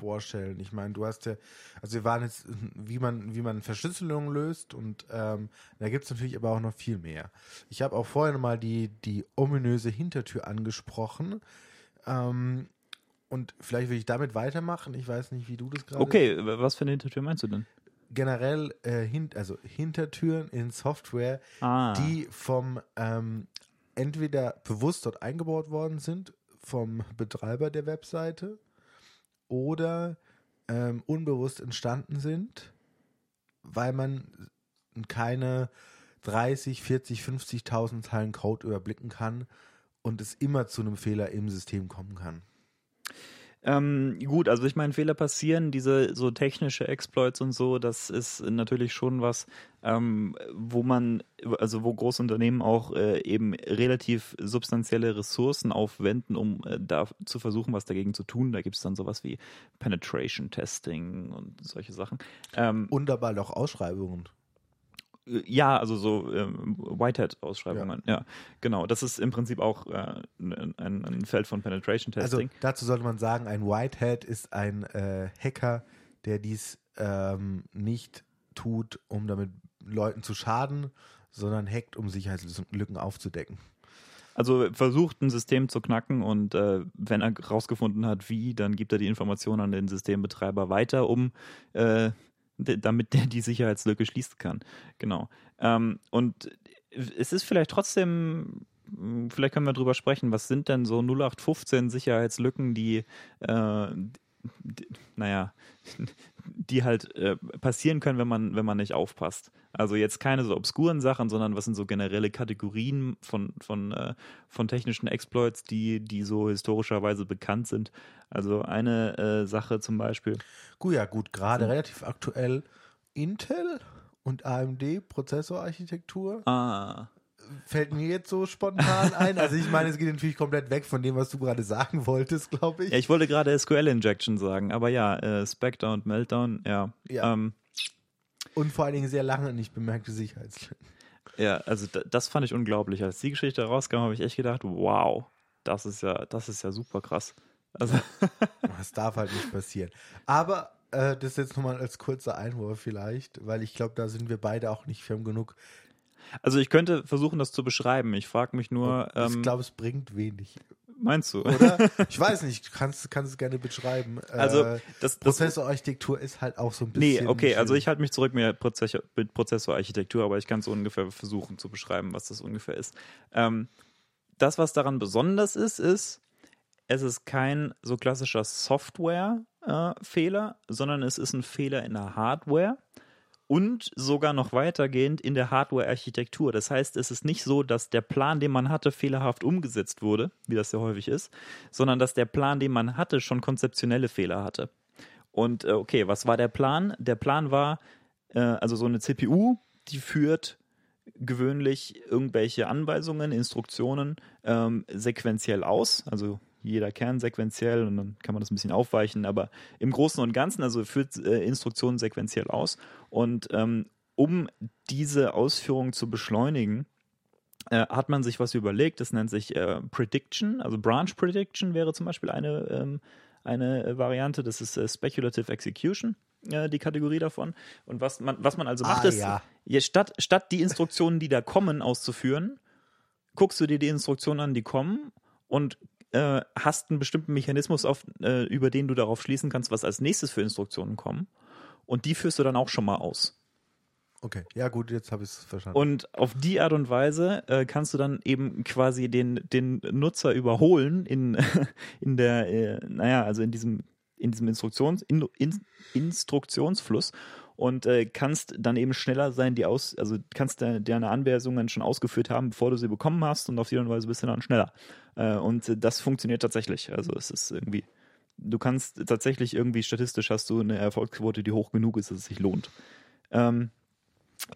vorstellen. Ich meine, du hast ja, also wir waren jetzt, wie man, wie man Verschlüsselung löst und ähm, da gibt es natürlich aber auch noch viel mehr. Ich habe auch vorhin mal die, die ominöse Hintertür angesprochen. Ähm, und vielleicht will ich damit weitermachen. Ich weiß nicht, wie du das gerade. Okay, was für eine Hintertür meinst du denn? Generell, äh, hin, also Hintertüren in Software, ah. die vom ähm, entweder bewusst dort eingebaut worden sind vom Betreiber der Webseite oder ähm, unbewusst entstanden sind, weil man keine 30, 40, 50.000 Zeilen Code überblicken kann und es immer zu einem Fehler im System kommen kann. Ähm, gut, also ich meine, Fehler passieren, diese so technische Exploits und so, das ist natürlich schon was, ähm, wo man, also wo Großunternehmen auch äh, eben relativ substanzielle Ressourcen aufwenden, um äh, da zu versuchen, was dagegen zu tun. Da gibt es dann sowas wie Penetration Testing und solche Sachen. Ähm, und dabei auch Ausschreibungen. Ja, also so ähm, Whitehead-Ausschreibungen. Ja. ja. genau. Das ist im Prinzip auch äh, ein, ein, Feld von Penetration Testing. Also dazu sollte man sagen, ein Whitehead ist ein äh, Hacker, der dies ähm, nicht tut, um damit Leuten zu schaden, sondern hackt, um Sicherheitslücken aufzudecken. Also versucht ein System zu knacken und äh, wenn er herausgefunden hat, wie, dann gibt er die Information an den Systembetreiber weiter, um äh, damit der die Sicherheitslücke schließen kann. Genau. Ähm, und es ist vielleicht trotzdem, vielleicht können wir drüber sprechen, was sind denn so 0815 Sicherheitslücken, die, äh, die naja, die halt äh, passieren können, wenn man, wenn man nicht aufpasst. Also jetzt keine so obskuren Sachen, sondern was sind so generelle Kategorien von, von, äh, von technischen Exploits, die, die so historischerweise bekannt sind. Also eine äh, Sache zum Beispiel. Gut, ja, gut, gerade so. relativ aktuell Intel und AMD Prozessorarchitektur. Ah fällt mir jetzt so spontan ein. Also ich meine, es geht natürlich komplett weg von dem, was du gerade sagen wolltest, glaube ich. Ja, ich wollte gerade SQL-Injection sagen, aber ja, äh, Spectre und Meltdown, ja. ja. Ähm, und vor allen Dingen sehr lange nicht bemerkte Sicherheitslücken. Ja, also das fand ich unglaublich. Als die Geschichte rauskam, habe ich echt gedacht, wow, das ist ja, das ist ja super krass. Also das darf halt nicht passieren. Aber äh, das jetzt nochmal als kurzer Einwurf vielleicht, weil ich glaube, da sind wir beide auch nicht firm genug, also ich könnte versuchen, das zu beschreiben. Ich frage mich nur. ich ähm, glaube, es bringt wenig. Meinst du? Oder? Ich weiß nicht, kannst, kannst es gerne beschreiben. Also äh, das, das Prozessorarchitektur ist halt auch so ein bisschen. Nee, okay, also ich halte mich zurück mit Prozessorarchitektur, aber ich kann es so ungefähr versuchen zu beschreiben, was das ungefähr ist. Ähm, das, was daran besonders ist, ist, es ist kein so klassischer Software-Fehler, äh, sondern es ist ein Fehler in der Hardware und sogar noch weitergehend in der Hardware-Architektur. Das heißt, es ist nicht so, dass der Plan, den man hatte, fehlerhaft umgesetzt wurde, wie das ja häufig ist, sondern dass der Plan, den man hatte, schon konzeptionelle Fehler hatte. Und äh, okay, was war der Plan? Der Plan war, äh, also so eine CPU, die führt gewöhnlich irgendwelche Anweisungen, Instruktionen ähm, sequenziell aus, also jeder Kern sequenziell und dann kann man das ein bisschen aufweichen, aber im Großen und Ganzen, also führt äh, Instruktionen sequenziell aus. Und ähm, um diese Ausführung zu beschleunigen, äh, hat man sich was überlegt, das nennt sich äh, Prediction, also Branch Prediction wäre zum Beispiel eine, ähm, eine Variante, das ist äh, Speculative Execution äh, die Kategorie davon. Und was man, was man also macht, Ah, ist, ja. statt, statt die Instruktionen, die da kommen, auszuführen, guckst du dir die Instruktionen an, die kommen und äh, hast einen bestimmten Mechanismus, auf, äh, über den du darauf schließen kannst, was als nächstes für Instruktionen kommen. Und die führst du dann auch schon mal aus. Okay, ja gut, jetzt habe ich es verstanden. Und auf die Art und Weise äh, kannst du dann eben quasi den, den Nutzer überholen in, in der, äh, naja, also in diesem, in diesem Instruktions, in, in, Instruktionsfluss und äh, kannst dann eben schneller sein, die aus, also kannst de, deine Anweisungen schon ausgeführt haben, bevor du sie bekommen hast und auf die Weise bist du dann schneller. Äh, und das funktioniert tatsächlich. Also es ist irgendwie, du kannst tatsächlich irgendwie statistisch hast du eine Erfolgsquote, die hoch genug ist, dass es sich lohnt. Ähm,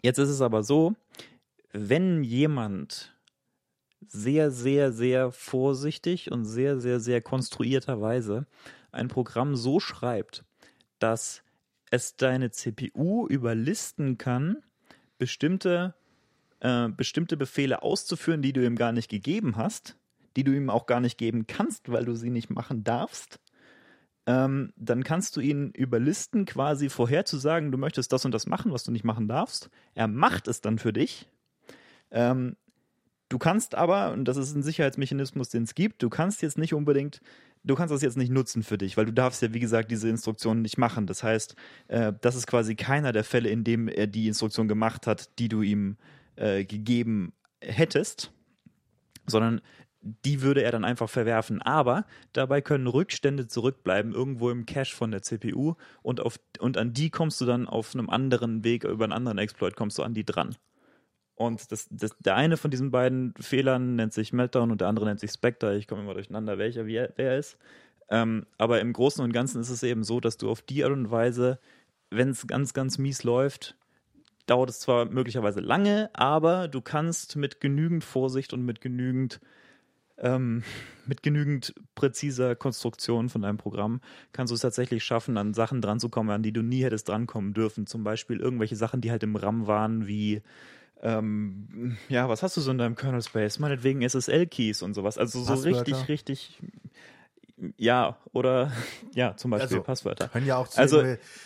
Jetzt ist es aber so, wenn jemand sehr, sehr, sehr vorsichtig und sehr, sehr, sehr konstruierterweise ein Programm so schreibt, dass es deine CPU überlisten kann, bestimmte, äh, bestimmte Befehle auszuführen, die du ihm gar nicht gegeben hast, die du ihm auch gar nicht geben kannst, weil du sie nicht machen darfst, ähm, dann kannst du ihn überlisten, quasi vorherzusagen, du möchtest das und das machen, was du nicht machen darfst. Er macht es dann für dich. Ähm, du kannst aber, und das ist ein Sicherheitsmechanismus, den es gibt, du kannst jetzt nicht unbedingt, du kannst das jetzt nicht nutzen für dich, weil du darfst ja, wie gesagt, diese Instruktionen nicht machen. Das heißt, äh, das ist quasi keiner der Fälle, in dem er die Instruktion gemacht hat, die du ihm äh, gegeben hättest, sondern die würde er dann einfach verwerfen. Aber dabei können Rückstände zurückbleiben, irgendwo im Cache von der CPU und, auf, und an die kommst du dann auf einem anderen Weg, über einen anderen Exploit kommst du an die dran. Und das, das, der eine von diesen beiden Fehlern nennt sich Meltdown und der andere nennt sich Spectre. Ich komme immer durcheinander, welcher wer, wer ist. Ähm, aber im Großen und Ganzen ist es eben so, dass du auf die Art und Weise, wenn es ganz, ganz mies läuft, dauert es zwar möglicherweise lange, aber du kannst mit genügend Vorsicht und mit genügend ähm, mit genügend präziser Konstruktion von deinem Programm kannst du es tatsächlich schaffen, an Sachen dranzukommen, an die du nie hättest drankommen dürfen. Zum Beispiel irgendwelche Sachen, die halt im RAM waren, wie ähm, ja, was hast du so in deinem Kernel Space? Meinetwegen SSL-Keys und sowas. Also so richtig, richtig, ja, oder ja, zum Beispiel Also, Passwörter. Können ja auch zu Also,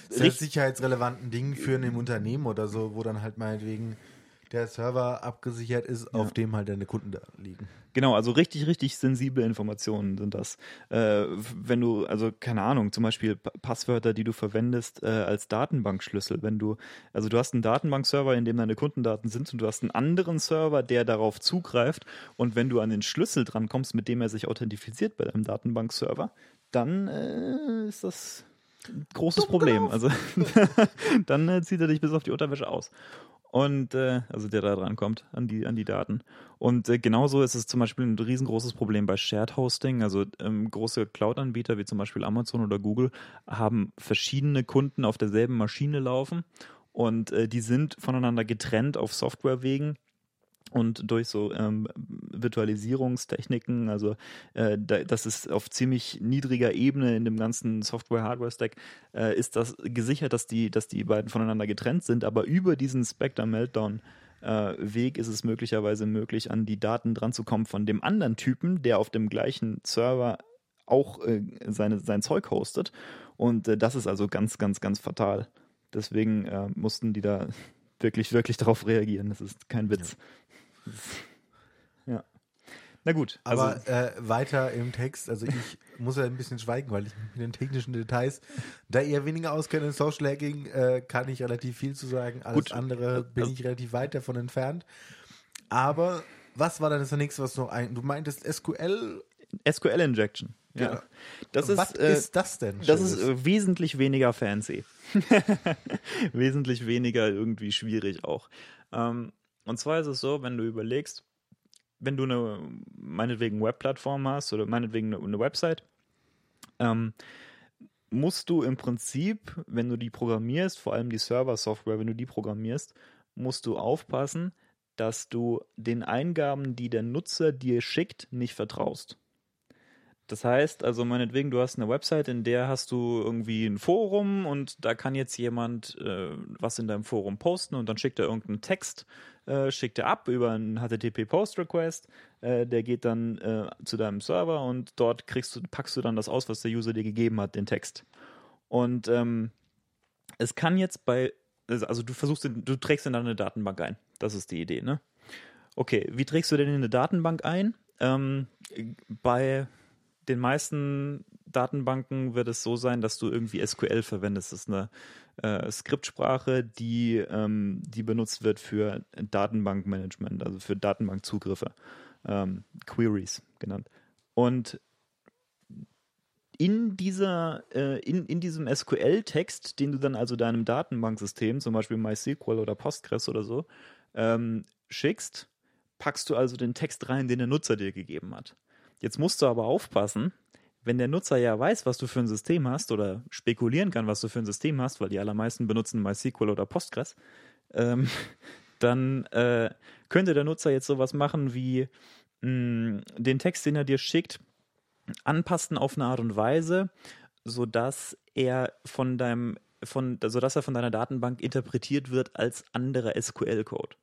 sicherheitsrelevanten Dingen führen im Unternehmen oder so, wo dann halt meinetwegen der Server abgesichert ist, auf dem halt deine Kunden da liegen. Genau, also richtig, richtig sensible Informationen sind das. Äh, wenn du, also keine Ahnung, zum Beispiel Pa- Passwörter, die du verwendest äh, als Datenbankschlüssel. Wenn du, also du hast einen Datenbankserver, in dem deine Kundendaten sind und du hast einen anderen Server, der darauf zugreift und wenn du an den Schlüssel dran kommst, mit dem er sich authentifiziert bei deinem Datenbankserver, dann äh, ist das großes Problem. Also dann äh, zieht er dich bis auf die Unterwäsche aus. Und äh, also der da dran kommt an die, an die Daten. Und äh, genauso ist es zum Beispiel ein riesengroßes Problem bei Shared Hosting. Also ähm, große Cloud-Anbieter wie zum Beispiel Amazon oder Google haben verschiedene Kunden auf derselben Maschine laufen und äh, die sind voneinander getrennt auf Softwarewegen und durch so ähm, Virtualisierungstechniken, also äh, da, das ist auf ziemlich niedriger Ebene in dem ganzen Software-Hardware-Stack, äh, ist das gesichert, dass die, dass die beiden voneinander getrennt sind, aber über diesen Spectre-Meltdown äh, Weg ist es möglicherweise möglich, an die Daten dran zu kommen von dem anderen Typen, der auf dem gleichen Server auch äh, seine, sein Zeug hostet. Und äh, das ist also ganz, ganz, ganz fatal. Deswegen äh, mussten die da wirklich, wirklich darauf reagieren. Das ist kein Witz. Ist- Ja. Na gut, also Aber äh, weiter im Text, also ich muss ja ein bisschen schweigen, weil ich mich mit den technischen Details, da ihr weniger auskennt in Social Hacking, äh, kann ich relativ viel zu sagen. Alles Gut. andere bin Also- ich relativ weit davon entfernt. Aber was war dann das nächste, was noch ein? Du meintest SQL? SQL-Injection. Ja. Genau. Das was ist, äh, ist das denn? Das ist Schönes? äh, wesentlich weniger fancy. wesentlich weniger irgendwie schwierig auch. Ähm, und zwar ist es so, wenn du überlegst, wenn du eine, meinetwegen Webplattform hast oder meinetwegen eine, eine Website, ähm, musst du im Prinzip, wenn du die programmierst, vor allem die Server-Software, wenn du die programmierst, musst du aufpassen, dass du den Eingaben, die der Nutzer dir schickt, nicht vertraust. Das heißt, also meinetwegen, du hast eine Website, in der hast du irgendwie ein Forum und da kann jetzt jemand äh, was in deinem Forum posten und dann schickt er irgendeinen Text, äh, schickt er ab über einen HTTP-Post-Request, äh, der geht dann äh, zu deinem Server und dort kriegst du, packst du dann das aus, was der User dir gegeben hat, den Text. Und ähm, es kann jetzt bei, also du versuchst, du trägst in deine Datenbank ein. Das ist die Idee, ne? Okay, wie trägst du denn in eine Datenbank ein? Ähm, bei den meisten Datenbanken wird es so sein, dass du irgendwie SQL verwendest. Das ist eine äh, Skriptsprache, die, ähm, die benutzt wird für Datenbankmanagement, also für Datenbankzugriffe. Ähm, Queries genannt. Und in dieser, äh, in, in diesem SQL-Text, den du dann also deinem Datenbanksystem, zum Beispiel MySQL oder Postgres oder so, ähm, schickst, packst du also den Text rein, den der Nutzer dir gegeben hat. Jetzt musst du aber aufpassen, wenn der Nutzer ja weiß, was du für ein System hast oder spekulieren kann, was du für ein System hast, weil die allermeisten benutzen MySQL oder Postgres, ähm, dann äh, könnte der Nutzer jetzt sowas machen wie mh, mm, den Text, den er dir schickt, anpassen auf eine Art und Weise, sodass er von deinem von, sodass er von deiner Datenbank interpretiert wird als anderer SQL-Code.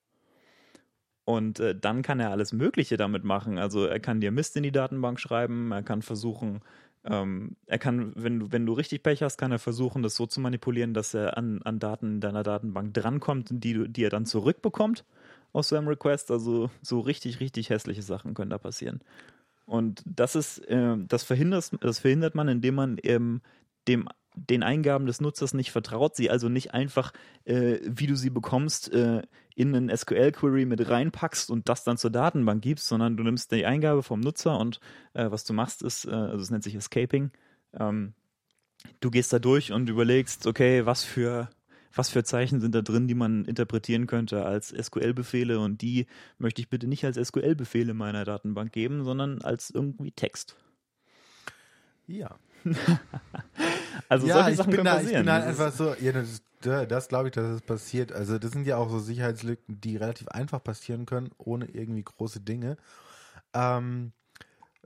Und äh, dann kann er alles Mögliche damit machen. Also er kann dir Mist in die Datenbank schreiben, er kann versuchen, ähm, er kann, wenn du, wenn du richtig Pech hast, kann er versuchen, das so zu manipulieren, dass er an, an Daten in deiner Datenbank drankommt, die, die er dann zurückbekommt aus seinem Request. Also so richtig, richtig hässliche Sachen können da passieren. Und das ist, äh, das verhindert, das verhindert man, indem man ähm, dem den Eingaben des Nutzers nicht vertraut, sie also nicht einfach, äh, wie du sie bekommst, äh, in einen SQL-Query mit reinpackst und das dann zur Datenbank gibst, sondern du nimmst die Eingabe vom Nutzer und äh, was du machst ist, äh, also es nennt sich Escaping, ähm, du gehst da durch und überlegst, okay, was für was für Zeichen sind da drin, die man interpretieren könnte als SQL-Befehle und die möchte ich bitte nicht als SQL-Befehle meiner Datenbank geben, sondern als irgendwie Text. Ja. also ja, solche Sachen ich bin da, ich passieren. bin da Das ist- einfach so, ja, das, das, das glaube ich, dass es passiert. Also das sind ja auch so Sicherheitslücken, die relativ einfach passieren können, ohne irgendwie große Dinge. Ähm,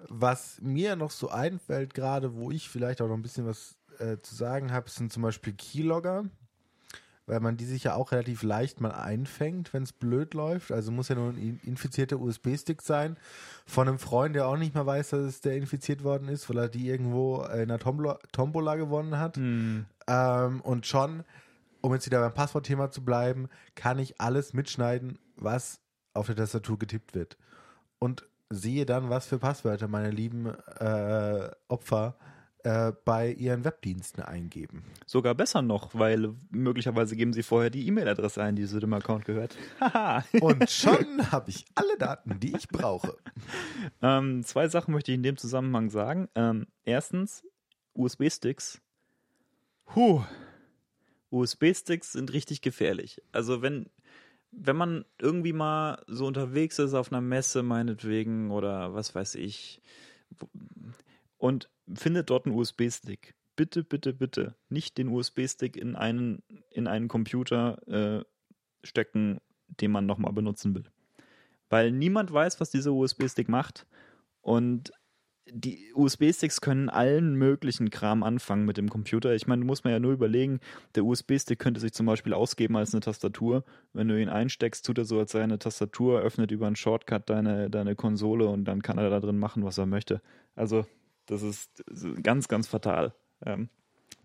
was mir noch so einfällt gerade, wo ich vielleicht auch noch ein bisschen was äh, zu sagen habe, sind zum Beispiel Keylogger, weil man die sich ja auch relativ leicht mal einfängt, wenn es blöd läuft. Also muss ja nur ein in- infizierter USB-Stick sein von einem Freund, der auch nicht mehr weiß, dass es der infiziert worden ist, weil er die irgendwo in einer Tombola, Tombola gewonnen hat. Hm, Ähm, und schon, um jetzt wieder beim Passwortthema zu bleiben, kann ich alles mitschneiden, was auf der Tastatur getippt wird. Und sehe dann, was für Passwörter meine lieben äh, Opfer äh, bei ihren Webdiensten eingeben. sogar besser noch, weil möglicherweise geben sie vorher die E-Mail-Adresse ein, die zu dem Account gehört. Haha. Und schon habe ich alle Daten, die ich brauche. Ähm, zwei Sachen möchte ich in dem Zusammenhang sagen. Ähm, erstens, USB-Sticks. Huh. USB-Sticks sind richtig gefährlich. Also wenn, wenn man irgendwie mal so unterwegs ist auf einer Messe meinetwegen oder was weiß ich und findet dort einen USB-Stick. Bitte, bitte, bitte nicht den USB-Stick in einen, in einen Computer äh, stecken, den man nochmal benutzen will weil niemand weiß, was dieser USB-Stick macht. Und die USB-Sticks können allen möglichen Kram anfangen mit dem Computer. Ich meine, muss man ja nur überlegen, der USB-Stick könnte sich zum Beispiel ausgeben als eine Tastatur. Wenn du ihn einsteckst, tut er so als sei eine Tastatur, öffnet über einen Shortcut deine, deine Konsole und dann kann er da drin machen, was er möchte. Also, das ist ganz, ganz fatal. Ähm,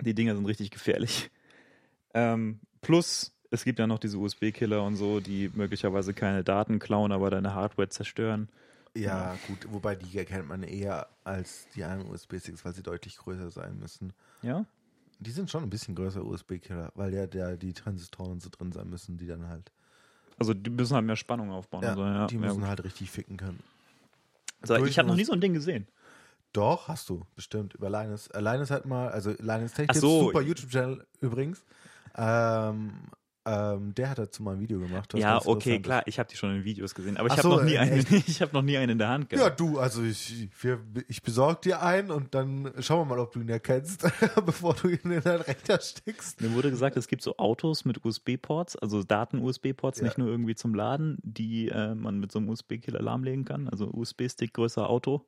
die Dinger sind richtig gefährlich. Ähm, plus, es gibt ja noch diese USB-Killer und so, die möglicherweise keine Daten klauen, aber deine Hardware zerstören. Ja, gut, wobei die erkennt man eher als die anderen USB-Sticks, weil sie deutlich größer sein müssen. Ja? Die sind schon ein bisschen größer USB-Killer, weil ja der, die Transistoren so drin sein müssen, die dann halt, Also die müssen halt mehr Spannung aufbauen. ja, also, ja, die ja, müssen gut. halt richtig ficken können. also, ich habe noch nie so ein Ding gesehen. Doch, hast du, bestimmt, über Linus. Äh, Linus hat mal, also Linus Tech Ach so. super YouTube-Channel übrigens. Ähm, ähm, der hat dazu mal ein Video gemacht. Ja, okay, klar, ich habe die schon in Videos gesehen, aber ich habe so, noch nie äh, einen, echt? ich habe noch nie einen in der Hand ist. Ja, gehabt. du, also ich, wir, ich besorge dir einen und dann schauen wir mal, ob du ihn erkennst, bevor du ihn in deinen Rechner steckst. Mir wurde gesagt, es gibt so Autos mit USB-Ports, also Daten-USB-Ports, Ja. nicht nur irgendwie zum Laden, die äh, man mit so einem USB-Killer lahmlegen kann. Also USB-Stick größer Auto.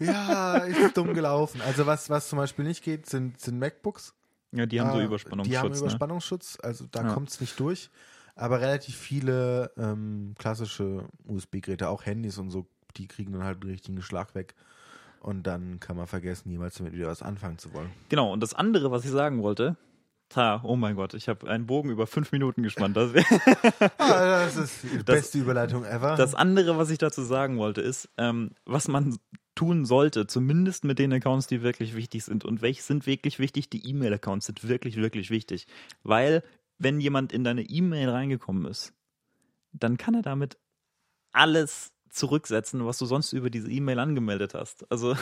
ja, ist dumm gelaufen. Also was, was zum Beispiel nicht geht, sind, sind MacBooks. Ja, die haben so Äh, Überspannungsschutz. Die haben ne? Überspannungsschutz, also da Ja. kommt es nicht durch. Aber relativ viele ähm, klassische USB-Geräte, auch Handys und so, die kriegen dann halt einen richtigen Schlag weg. Und dann kann man vergessen, jemals damit wieder was anfangen zu wollen. Genau, und das andere, was ich sagen wollte, ta, oh mein Gott, ich habe einen Bogen über fünf Minuten gespannt. Das, Ah, das ist die Das- beste Überleitung ever. das andere, was ich dazu sagen wollte, ist, ähm, was man tun sollte, zumindest mit den Accounts, die wirklich wichtig sind. Und welche sind wirklich wichtig? Die E-Mail-Accounts sind wirklich, wirklich wichtig. Weil, wenn jemand in deine E-Mail reingekommen ist, dann kann er damit alles zurücksetzen, was du sonst über diese E-Mail angemeldet hast. Also,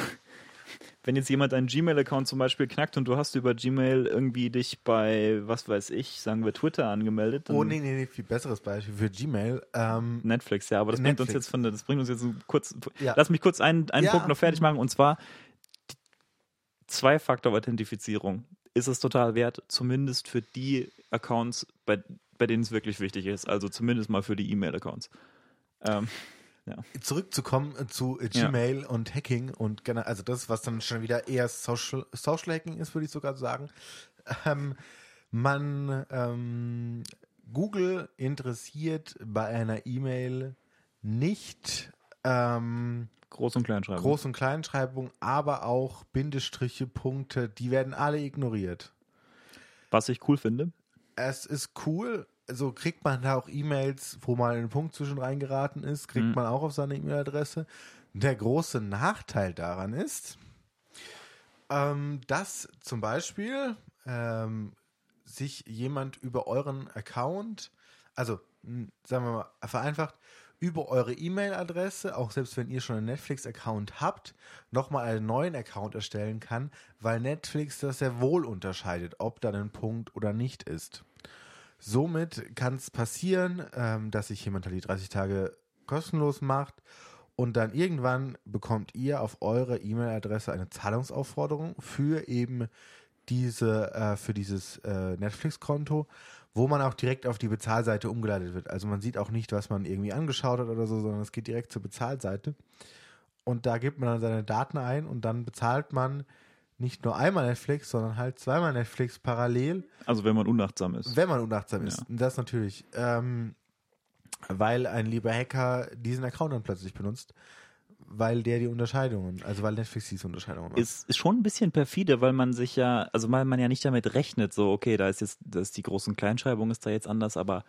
wenn jetzt jemand deinen Gmail-Account zum Beispiel knackt und du hast über Gmail irgendwie dich bei, was weiß ich, sagen wir Twitter angemeldet, oh, nee, nee, nee, viel besseres Beispiel für Gmail. Ähm, Netflix, ja, aber das bringt uns Netflix. jetzt von der, das bringt uns jetzt so kurz. Ja. Lass mich kurz einen, einen Ja. Punkt noch fertig machen und zwar Zwei-Faktor-Authentifizierung ist es total wert, zumindest für die Accounts, bei, bei denen es wirklich wichtig ist, also zumindest mal für die E-Mail-Accounts. Ähm, zurückzukommen äh, zu äh, Ja. Gmail und Hacking und genau, also das, was dann schon wieder eher Social, Social Hacking ist, würde ich sogar sagen. Ähm, man ähm, Google interessiert bei einer E-Mail nicht ähm, Groß- und Kleinschreibung. Groß- und Kleinschreibung, aber auch Bindestriche, Punkte, die werden alle ignoriert. Was ich cool finde. Es ist cool, so kriegt man da auch E-Mails, wo mal ein Punkt zwischen reingeraten ist, kriegt Mhm. man auch auf seine E-Mail-Adresse. Der große Nachteil daran ist, ähm, dass zum Beispiel ähm, sich jemand über euren Account, also sagen wir mal vereinfacht, über eure E-Mail-Adresse, auch selbst wenn ihr schon einen Netflix-Account habt, nochmal einen neuen Account erstellen kann, weil Netflix das sehr wohl unterscheidet, ob da ein Punkt oder nicht ist. Somit kann es passieren, ähm, dass sich jemand halt die 30 Tage kostenlos macht und dann irgendwann bekommt ihr auf eure E-Mail-Adresse eine Zahlungsaufforderung für eben diese, äh, für dieses äh, Netflix-Konto, wo man auch direkt auf die Bezahlseite umgeleitet wird. Also man sieht auch nicht, was man irgendwie angeschaut hat oder so, sondern es geht direkt zur Bezahlseite. Und da gibt man dann seine Daten ein und dann bezahlt man nicht nur einmal Netflix, sondern halt zweimal Netflix parallel Also wenn man unachtsam ist. wenn man unachtsam ist. Ja. Und das natürlich. Ähm, weil ein lieber Hacker diesen Account dann plötzlich benutzt, weil der die Unterscheidungen, also weil Netflix diese Unterscheidungen macht. ist, ist schon ein bisschen perfide, weil man sich ja, also weil man ja nicht damit rechnet, so, okay, da ist jetzt, da ist die Groß- und Kleinschreibung ist da jetzt anders, aber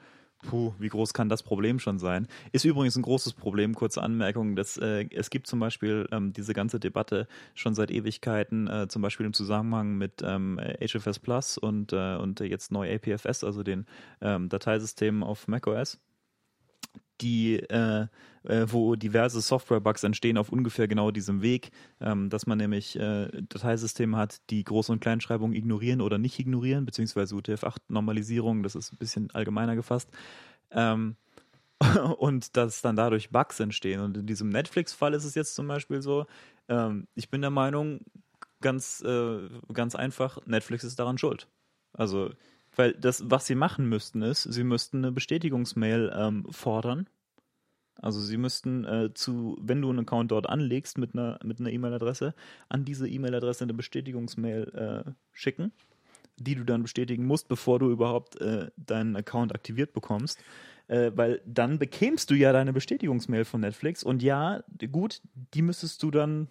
puh, wie groß kann das Problem schon sein? Ist übrigens ein großes Problem, kurze Anmerkung, dass äh, es gibt zum Beispiel ähm, diese ganze Debatte schon seit Ewigkeiten, äh, zum Beispiel im Zusammenhang mit ähm, HFS Plus und, äh, und jetzt neu APFS, also den ähm, Dateisystemen auf macOS die, äh, äh, wo diverse Software-Bugs entstehen auf ungefähr genau diesem Weg, ähm, dass man nämlich äh, Dateisysteme hat, die Groß- und Kleinschreibung ignorieren oder nicht ignorieren, beziehungsweise UTF-8-Normalisierung, das ist ein bisschen allgemeiner gefasst. Ähm, und dass dann dadurch Bugs entstehen. Und in diesem Netflix-Fall ist es jetzt zum Beispiel so, ähm, ich bin der Meinung, ganz, äh, ganz einfach, Netflix ist daran schuld. Also, weil das, was sie machen müssten, ist, sie müssten eine Bestätigungsmail ähm, fordern. Also sie müssten äh, zu, wenn du einen Account dort anlegst mit einer mit einer E-Mail-Adresse, an diese E-Mail-Adresse eine Bestätigungsmail äh, schicken, die du dann bestätigen musst, bevor du überhaupt äh, deinen Account aktiviert bekommst. Äh, weil dann bekämst du ja deine Bestätigungsmail von Netflix und ja, gut, die müsstest du dann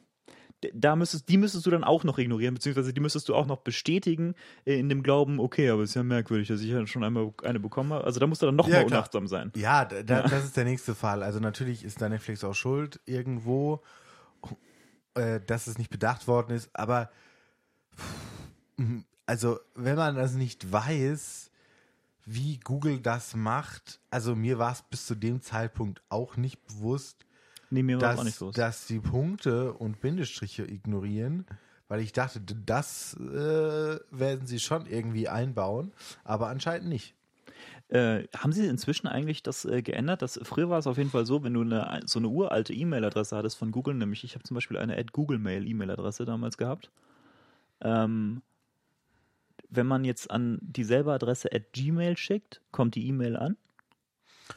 da müsstest, die müsstest du dann auch noch ignorieren, beziehungsweise die müsstest du auch noch bestätigen äh, in dem Glauben, okay, aber ist ja merkwürdig, dass ich ja schon einmal eine bekommen habe. Also da musst du dann noch Ja, unachtsam sein. ja, da, da, das ist der nächste Fall. Also natürlich ist da Netflix auch schuld irgendwo, äh, dass es nicht bedacht worden ist, aber also wenn man das nicht weiß, wie Google das macht, also mir war es bis zu dem Zeitpunkt auch nicht bewusst, Nee, mir war dass, das auch nicht so. dass die Punkte und Bindestriche ignorieren, weil ich dachte, das äh, werden sie schon irgendwie einbauen, aber anscheinend nicht. Äh, haben Sie inzwischen eigentlich das äh, geändert? Das, früher war es auf jeden Fall so, wenn du eine, so eine uralte E-Mail-Adresse hattest von Google, nämlich ich habe zum Beispiel eine Google Mail E-Mail-Adresse damals gehabt. Ähm, wenn man jetzt an dieselbe Adresse at Gmail schickt, kommt die E-Mail an?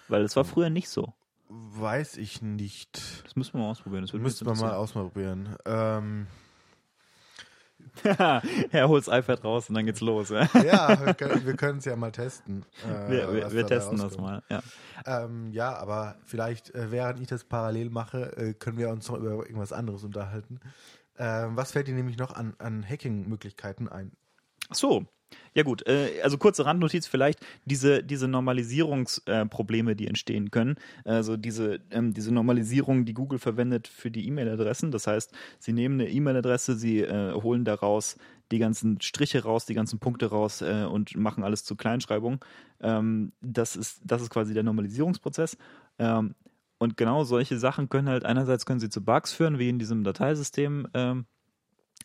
Weil es war früher nicht so. Weiß ich nicht. Das müssen wir mal ausprobieren. Das Müsste man mal ausprobieren. Ähm, er holt das iPad raus und dann geht's los. Ja? ja, wir können wir es ja mal testen. äh, Wir, wir, wir testen das mal. Ja. Ähm, ja, aber vielleicht, äh, während ich das parallel mache, äh, können wir uns noch über irgendwas anderes unterhalten. Ähm, was fällt dir nämlich noch an, an Hacking-Möglichkeiten ein? Ach so. Ja gut, äh, also kurze Randnotiz vielleicht, diese, diese Normalisierungsprobleme, äh, die entstehen können, also diese, ähm, diese Normalisierung, die Google verwendet für die E-Mail-Adressen, das heißt, sie nehmen eine E-Mail-Adresse, sie äh, holen daraus die ganzen Striche raus, die ganzen Punkte raus äh, und machen alles zu Kleinschreibung. Ähm, das, ist, das ist quasi der Normalisierungsprozess. Ähm, und genau solche Sachen können halt einerseits können sie zu Bugs führen, wie in diesem Dateisystem ähm,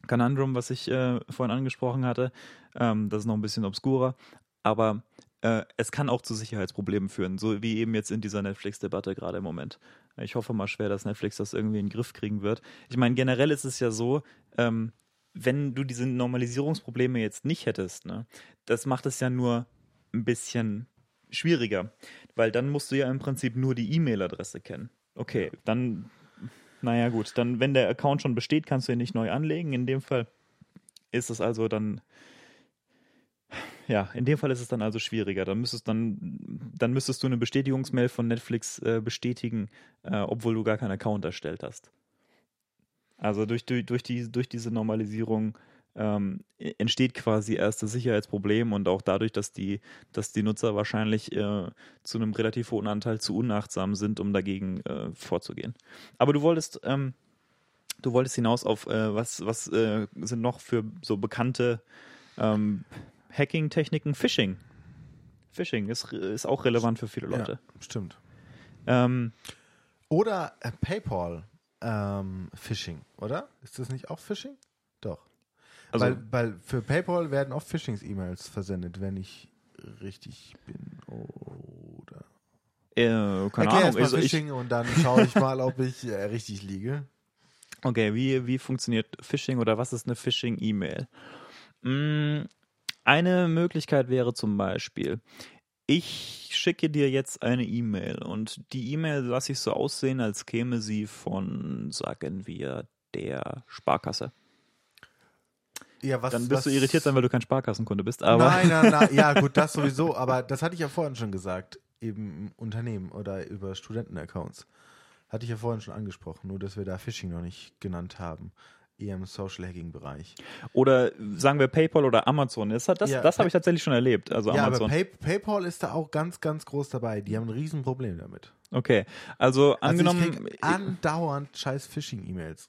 Conundrum, was ich äh, vorhin angesprochen hatte. Ähm, das ist noch ein bisschen obskurer. Aber äh, es kann auch zu Sicherheitsproblemen führen, so wie eben jetzt in dieser Netflix-Debatte gerade im Moment. Ich hoffe mal schwer, dass Netflix das irgendwie in den Griff kriegen wird. Ich meine, generell ist es ja so, ähm, wenn du diese Normalisierungsprobleme jetzt nicht hättest, ne, das macht es ja nur ein bisschen schwieriger, weil dann musst du ja im Prinzip nur die E-Mail-Adresse kennen. Okay, dann naja, gut, dann, wenn der Account schon besteht, kannst du ihn nicht neu anlegen. In dem Fall ist es also dann. Ja, in dem Fall ist es dann also schwieriger. Dann müsstest, dann, dann müsstest du eine Bestätigungsmail von Netflix äh, bestätigen, äh, obwohl du gar keinen Account erstellt hast. Also durch, durch, durch, die, durch diese Normalisierung ähm, entsteht quasi erst das Sicherheitsproblem und auch dadurch, dass die, dass die Nutzer wahrscheinlich äh, zu einem relativ hohen Anteil zu unachtsam sind, um dagegen äh, vorzugehen. Aber du wolltest, ähm, du wolltest hinaus auf äh, was, was äh, sind noch für so bekannte ähm, Hacking-Techniken? Phishing. Phishing ist, ist auch relevant für viele Leute. Ja, stimmt. Ähm, Oder äh, PayPal ähm, Phishing, oder? Ist das nicht auch Phishing? Also, weil, weil für PayPal werden oft Phishing-E-Mails versendet, wenn ich richtig bin. Oder. äh, keine Erklär Ahnung. mal Also ich, Phishing und dann schaue ich mal, ob ich äh, richtig liege. Okay, wie, wie funktioniert Phishing oder was ist eine Phishing-E-Mail? Mm, Eine Möglichkeit wäre zum Beispiel, ich schicke dir jetzt eine E-Mail und die E-Mail lasse ich so aussehen, als käme sie von, sagen wir, der Sparkasse. Ja, was, Dann wirst was, du irritiert sein, weil du kein Sparkassenkunde bist. Aber nein, nein, nein. Ja, gut, das sowieso. Aber das hatte ich ja vorhin schon gesagt. Eben im Unternehmen oder über Studentenaccounts. Hatte ich ja vorhin schon angesprochen. Nur, dass wir da Phishing noch nicht genannt haben. Eher im Social Hacking Bereich. oder sagen wir PayPal oder Amazon. Das, das, Ja, das habe ich tatsächlich schon erlebt. Also Ja, aber Amazon. Pay PayPal ist da auch ganz, ganz groß dabei. Die haben ein Riesenproblem damit. okay, also Also angenommen, ich krieg andauernd scheiß Phishing-E-Mails.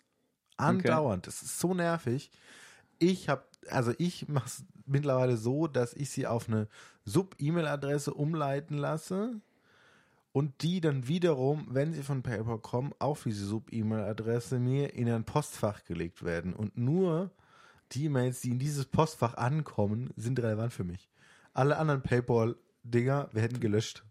Andauernd. Das ist so nervig. Ich habe, also ich mache es mittlerweile so, dass ich sie auf eine Sub-E-Mail-Adresse umleiten lasse und die dann wiederum, wenn sie von PayPal kommen, auf diese Sub-E-Mail-Adresse mir in ein Postfach gelegt werden. Und nur die E-Mails, die in dieses Postfach ankommen, sind relevant für mich. Alle anderen PayPal-Dinger werden gelöscht.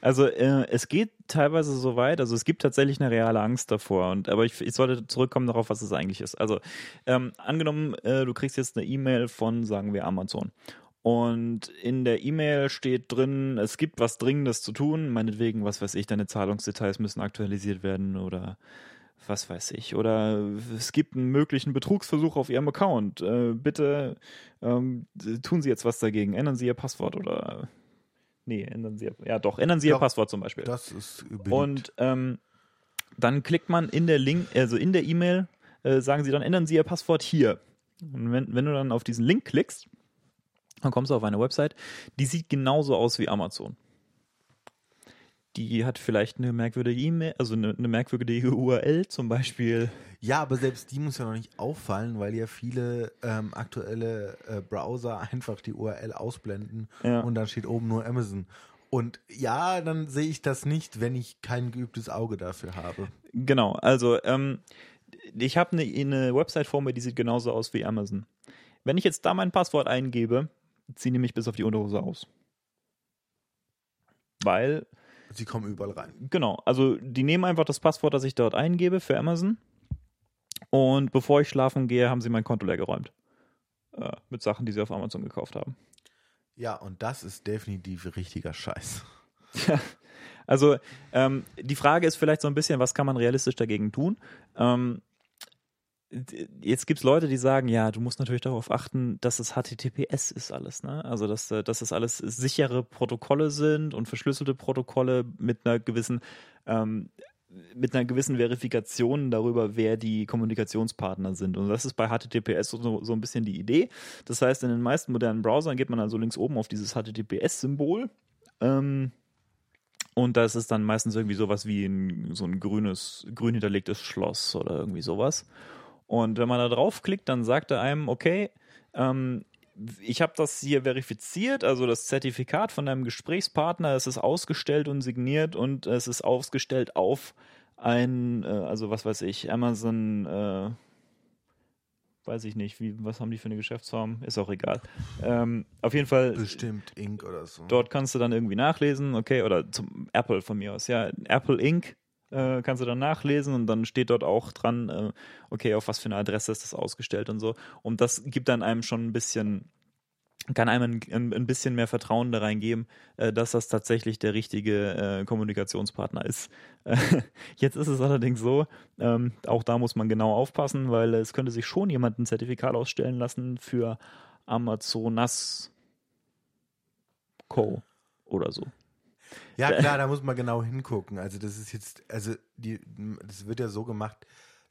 Also äh, es geht teilweise so weit, also es gibt tatsächlich eine reale Angst davor. Und aber ich, ich sollte zurückkommen darauf, was es eigentlich ist. Also ähm, angenommen, äh, du kriegst jetzt eine E-Mail von, sagen wir, Amazon. Und in der E-Mail steht drin, es gibt was Dringendes zu tun, meinetwegen, was weiß ich, deine Zahlungsdetails müssen aktualisiert werden oder was weiß ich. Oder es gibt einen möglichen Betrugsversuch auf Ihrem Account. Äh, bitte ähm, tun Sie jetzt was dagegen, ändern Sie Ihr Passwort oder Nee, ändern Sie Ihr, ja doch, ändern Sie Ihr Doch. Passwort zum Beispiel. Das ist beliebt. Und ähm, dann klickt man in der Link, also in der E-Mail, äh, sagen Sie dann, ändern Sie Ihr Passwort hier. Und wenn, wenn du dann auf diesen Link klickst, dann kommst du auf eine Website, die sieht genauso aus wie Amazon. Die hat vielleicht eine merkwürdige E-Mail, also eine, eine merkwürdige URL zum Beispiel. Ja, aber selbst die muss ja noch nicht auffallen, weil ja viele ähm, aktuelle äh, Browser einfach die URL ausblenden Ja. und dann steht oben nur Amazon. Und ja, dann sehe ich das nicht, wenn ich kein geübtes Auge dafür habe. Genau, also ähm, ich habe eine, eine Website vor mir, die sieht genauso aus wie Amazon. Wenn ich jetzt da mein Passwort eingebe, ziehe ich mich bis auf die Unterhose aus. Weil, Sie kommen überall rein. genau, also die nehmen einfach das Passwort, das ich dort eingebe für Amazon und bevor ich schlafen gehe, haben sie mein Konto leergeräumt. Äh, mit Sachen, die sie auf Amazon gekauft haben. Ja, und das ist definitiv richtiger Scheiß. Ja, also ähm, die Frage ist vielleicht so ein bisschen, was kann man realistisch dagegen tun? Ähm, jetzt gibt es Leute, die sagen, ja, du musst natürlich darauf achten, dass es HTTPS ist alles, ne? Also dass, äh, dass es alles sichere Protokolle sind und verschlüsselte Protokolle mit einer gewissen ähm, mit einer gewissen Verifikation darüber, wer die Kommunikationspartner sind. Und das ist bei HTTPS so, so ein bisschen die Idee. Das heißt, in den meisten modernen Browsern geht man also links oben auf dieses HTTPS-Symbol. Ähm, und das ist dann meistens irgendwie sowas wie ein, so ein grünes, grün hinterlegtes Schloss oder irgendwie sowas. Und wenn man da draufklickt, dann sagt er einem, okay, ähm, ich habe das hier verifiziert, also das Zertifikat von deinem Gesprächspartner, es ist ausgestellt und signiert und es ist ausgestellt auf ein, äh, also was weiß ich, Amazon, äh, weiß ich nicht, wie, was haben die für eine Geschäftsform? Ist auch egal. Ähm, auf jeden Fall. Bestimmt Inc. oder so. Dort kannst du dann irgendwie nachlesen, okay, oder zum Apple von mir aus, ja, Apple Inc. Äh, kannst du dann nachlesen und dann steht dort auch dran, äh, okay, auf was für eine Adresse ist das ausgestellt und so. Und das gibt dann einem schon ein bisschen, kann einem ein, ein bisschen mehr Vertrauen da reingeben, äh, dass das tatsächlich der richtige äh, Kommunikationspartner ist. jetzt ist es allerdings so, ähm, auch da muss man genau aufpassen, weil es könnte sich schon jemand ein Zertifikat ausstellen lassen für Amazonas Co. oder so. Ja, klar, da muss man genau hingucken. Also das ist jetzt, also die, das wird ja so gemacht,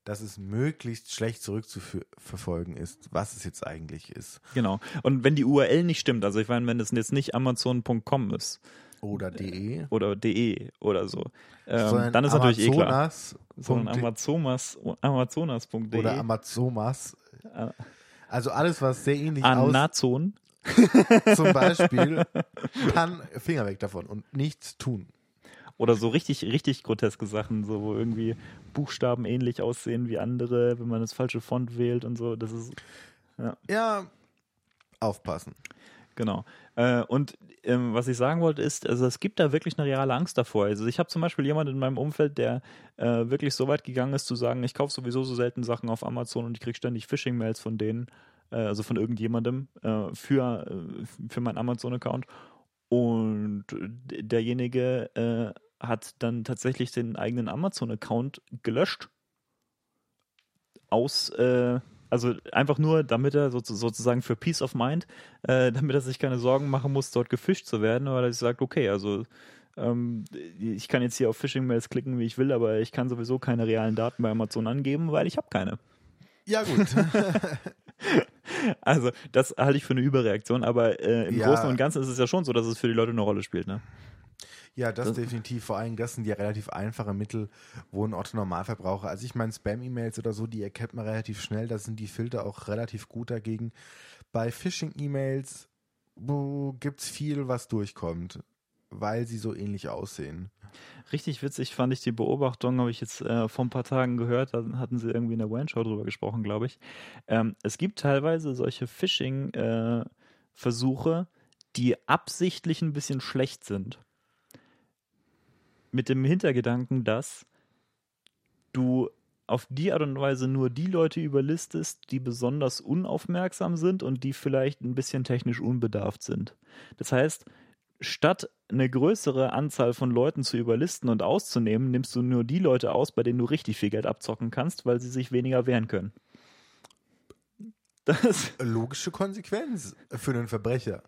dass es möglichst schlecht zurückzuverfolgen ist, was es jetzt eigentlich ist. Genau. Und wenn die URL nicht stimmt, also ich meine, wenn es jetzt nicht amazon.com ist. Oder de. Oder de oder so. Ähm, dann ist natürlich eh klar. Sondern Amazonas, Amazonas.de. Oder Amazonas. Also alles, was sehr ähnlich aussieht. Anazon. zum Beispiel, kann Finger weg davon und nichts tun. Oder so richtig, richtig groteske Sachen, so wo irgendwie Buchstaben ähnlich aussehen wie andere, wenn man das falsche Font wählt und so. Das ist. Ja, ja aufpassen. Genau. Äh, und ähm, was ich sagen wollte ist, also es gibt da wirklich eine reale Angst davor. Also ich habe zum Beispiel jemanden in meinem Umfeld, der äh, wirklich so weit gegangen ist zu sagen, ich kaufe sowieso so selten Sachen auf Amazon und ich kriege ständig Phishing-Mails von denen äh, also von irgendjemandem, äh, für, äh, für meinen Amazon-Account. Und derjenige äh, hat dann tatsächlich den eigenen Amazon-Account gelöscht. Aus, äh, also einfach nur, damit er sozusagen für Peace of Mind, damit er sich keine Sorgen machen muss, dort gefischt zu werden, weil er sagt, okay, also ähm, ich kann jetzt hier auf Phishing-Mails klicken, wie ich will, aber ich kann sowieso keine realen Daten bei Amazon angeben, weil ich habe keine. Ja, gut. Also, das halte ich für eine Überreaktion, aber äh, im ja. Großen und Ganzen ist es ja schon so, dass es für die Leute eine Rolle spielt, ne? Ja, das, das definitiv. Vor allem, das sind ja relativ einfache Mittel, wo ein Otto Normalverbraucher, also ich meine Spam-E-Mails oder so, die erkennt man relativ schnell, da sind die Filter auch relativ gut dagegen. Bei Phishing-E-Mails gibt es viel, was durchkommt, weil sie so ähnlich aussehen. Richtig witzig fand ich die Beobachtung, habe ich jetzt äh, vor ein paar Tagen gehört, da hatten sie irgendwie in der Wayne-Show drüber gesprochen, glaube ich. Ähm, es gibt teilweise solche Phishing-Versuche, äh, die absichtlich ein bisschen schlecht sind. Mit dem Hintergedanken, dass du auf die Art und Weise nur die Leute überlistest, die besonders unaufmerksam sind und die vielleicht ein bisschen technisch unbedarft sind. Das heißt, statt eine größere Anzahl von Leuten zu überlisten und auszunehmen, nimmst du nur die Leute aus, bei denen du richtig viel Geld abzocken kannst, weil sie sich weniger wehren können. Das logische Konsequenz für einen Verbrecher.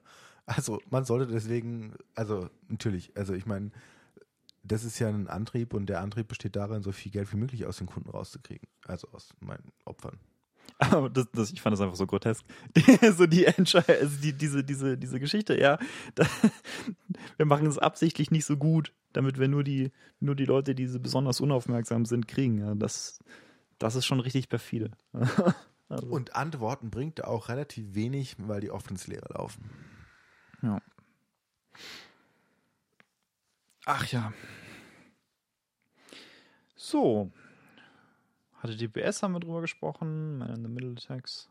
Also man sollte deswegen, also natürlich, also ich meine, das ist ja ein Antrieb und der Antrieb besteht darin, so viel Geld wie möglich aus den Kunden rauszukriegen, also aus meinen Opfern. Aber das, das, ich fand das einfach so grotesk. so die Entscheidung, also die, diese, diese, diese Geschichte, ja. Da, wir machen es absichtlich nicht so gut, damit wir nur die, nur die Leute, die so besonders unaufmerksam sind, kriegen. Ja, das, das ist schon richtig perfide. also. Und Antworten bringt auch relativ wenig, weil die oft ins Leere laufen. Ja. Ach ja. So, HTTPS haben wir drüber gesprochen, Man in the Middle Attacks.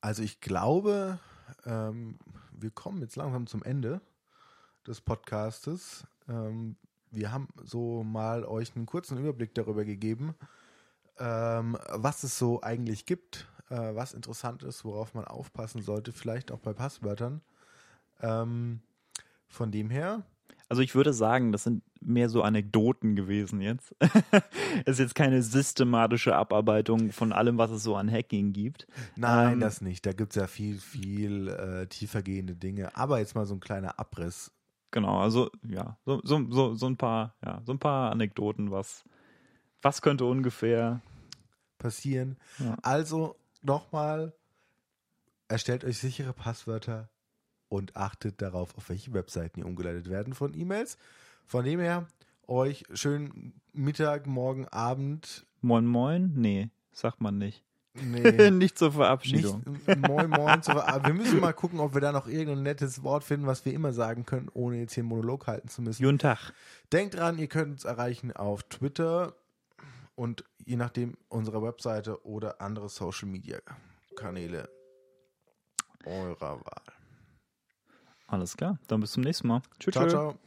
Also ich glaube, ähm, wir kommen jetzt langsam zum Ende des Podcastes. Ähm, wir haben so mal euch einen kurzen Überblick darüber gegeben, ähm, was es so eigentlich gibt, äh, was interessant ist, worauf man aufpassen sollte, vielleicht auch bei Passwörtern. Ähm, Von dem her, Also ich würde sagen, das sind mehr so Anekdoten gewesen jetzt. Es ist jetzt keine systematische Abarbeitung von allem, was es so an Hacking gibt. nein, Ähm, das nicht. Da gibt es ja viel, viel äh, tiefergehende Dinge. Aber jetzt mal so ein kleiner Abriss. Genau, also ja, so, so, so, so ein paar, ja, so ein paar Anekdoten, was, was könnte ungefähr. passieren. Ja. Also nochmal, erstellt euch sichere Passwörter und achtet darauf, auf welche Webseiten ihr umgeleitet werden von E-Mails. Von dem her, euch schönen Mittag, Morgen, Abend. Moin Moin? Nee, sagt man nicht. Nee, nicht zur nicht Verabschiedung. Moin Moin. zu- aber wir müssen mal gucken, ob wir da noch irgendein nettes Wort finden, was wir immer sagen können, ohne jetzt hier einen Monolog halten zu müssen. Guten Tag. Denkt dran, ihr könnt uns erreichen auf Twitter und je nachdem unserer Webseite oder andere Social Media Kanäle eurer Wahl. Alles klar, dann bis zum nächsten Mal. Tschüss. Ciao, tschüss. ciao.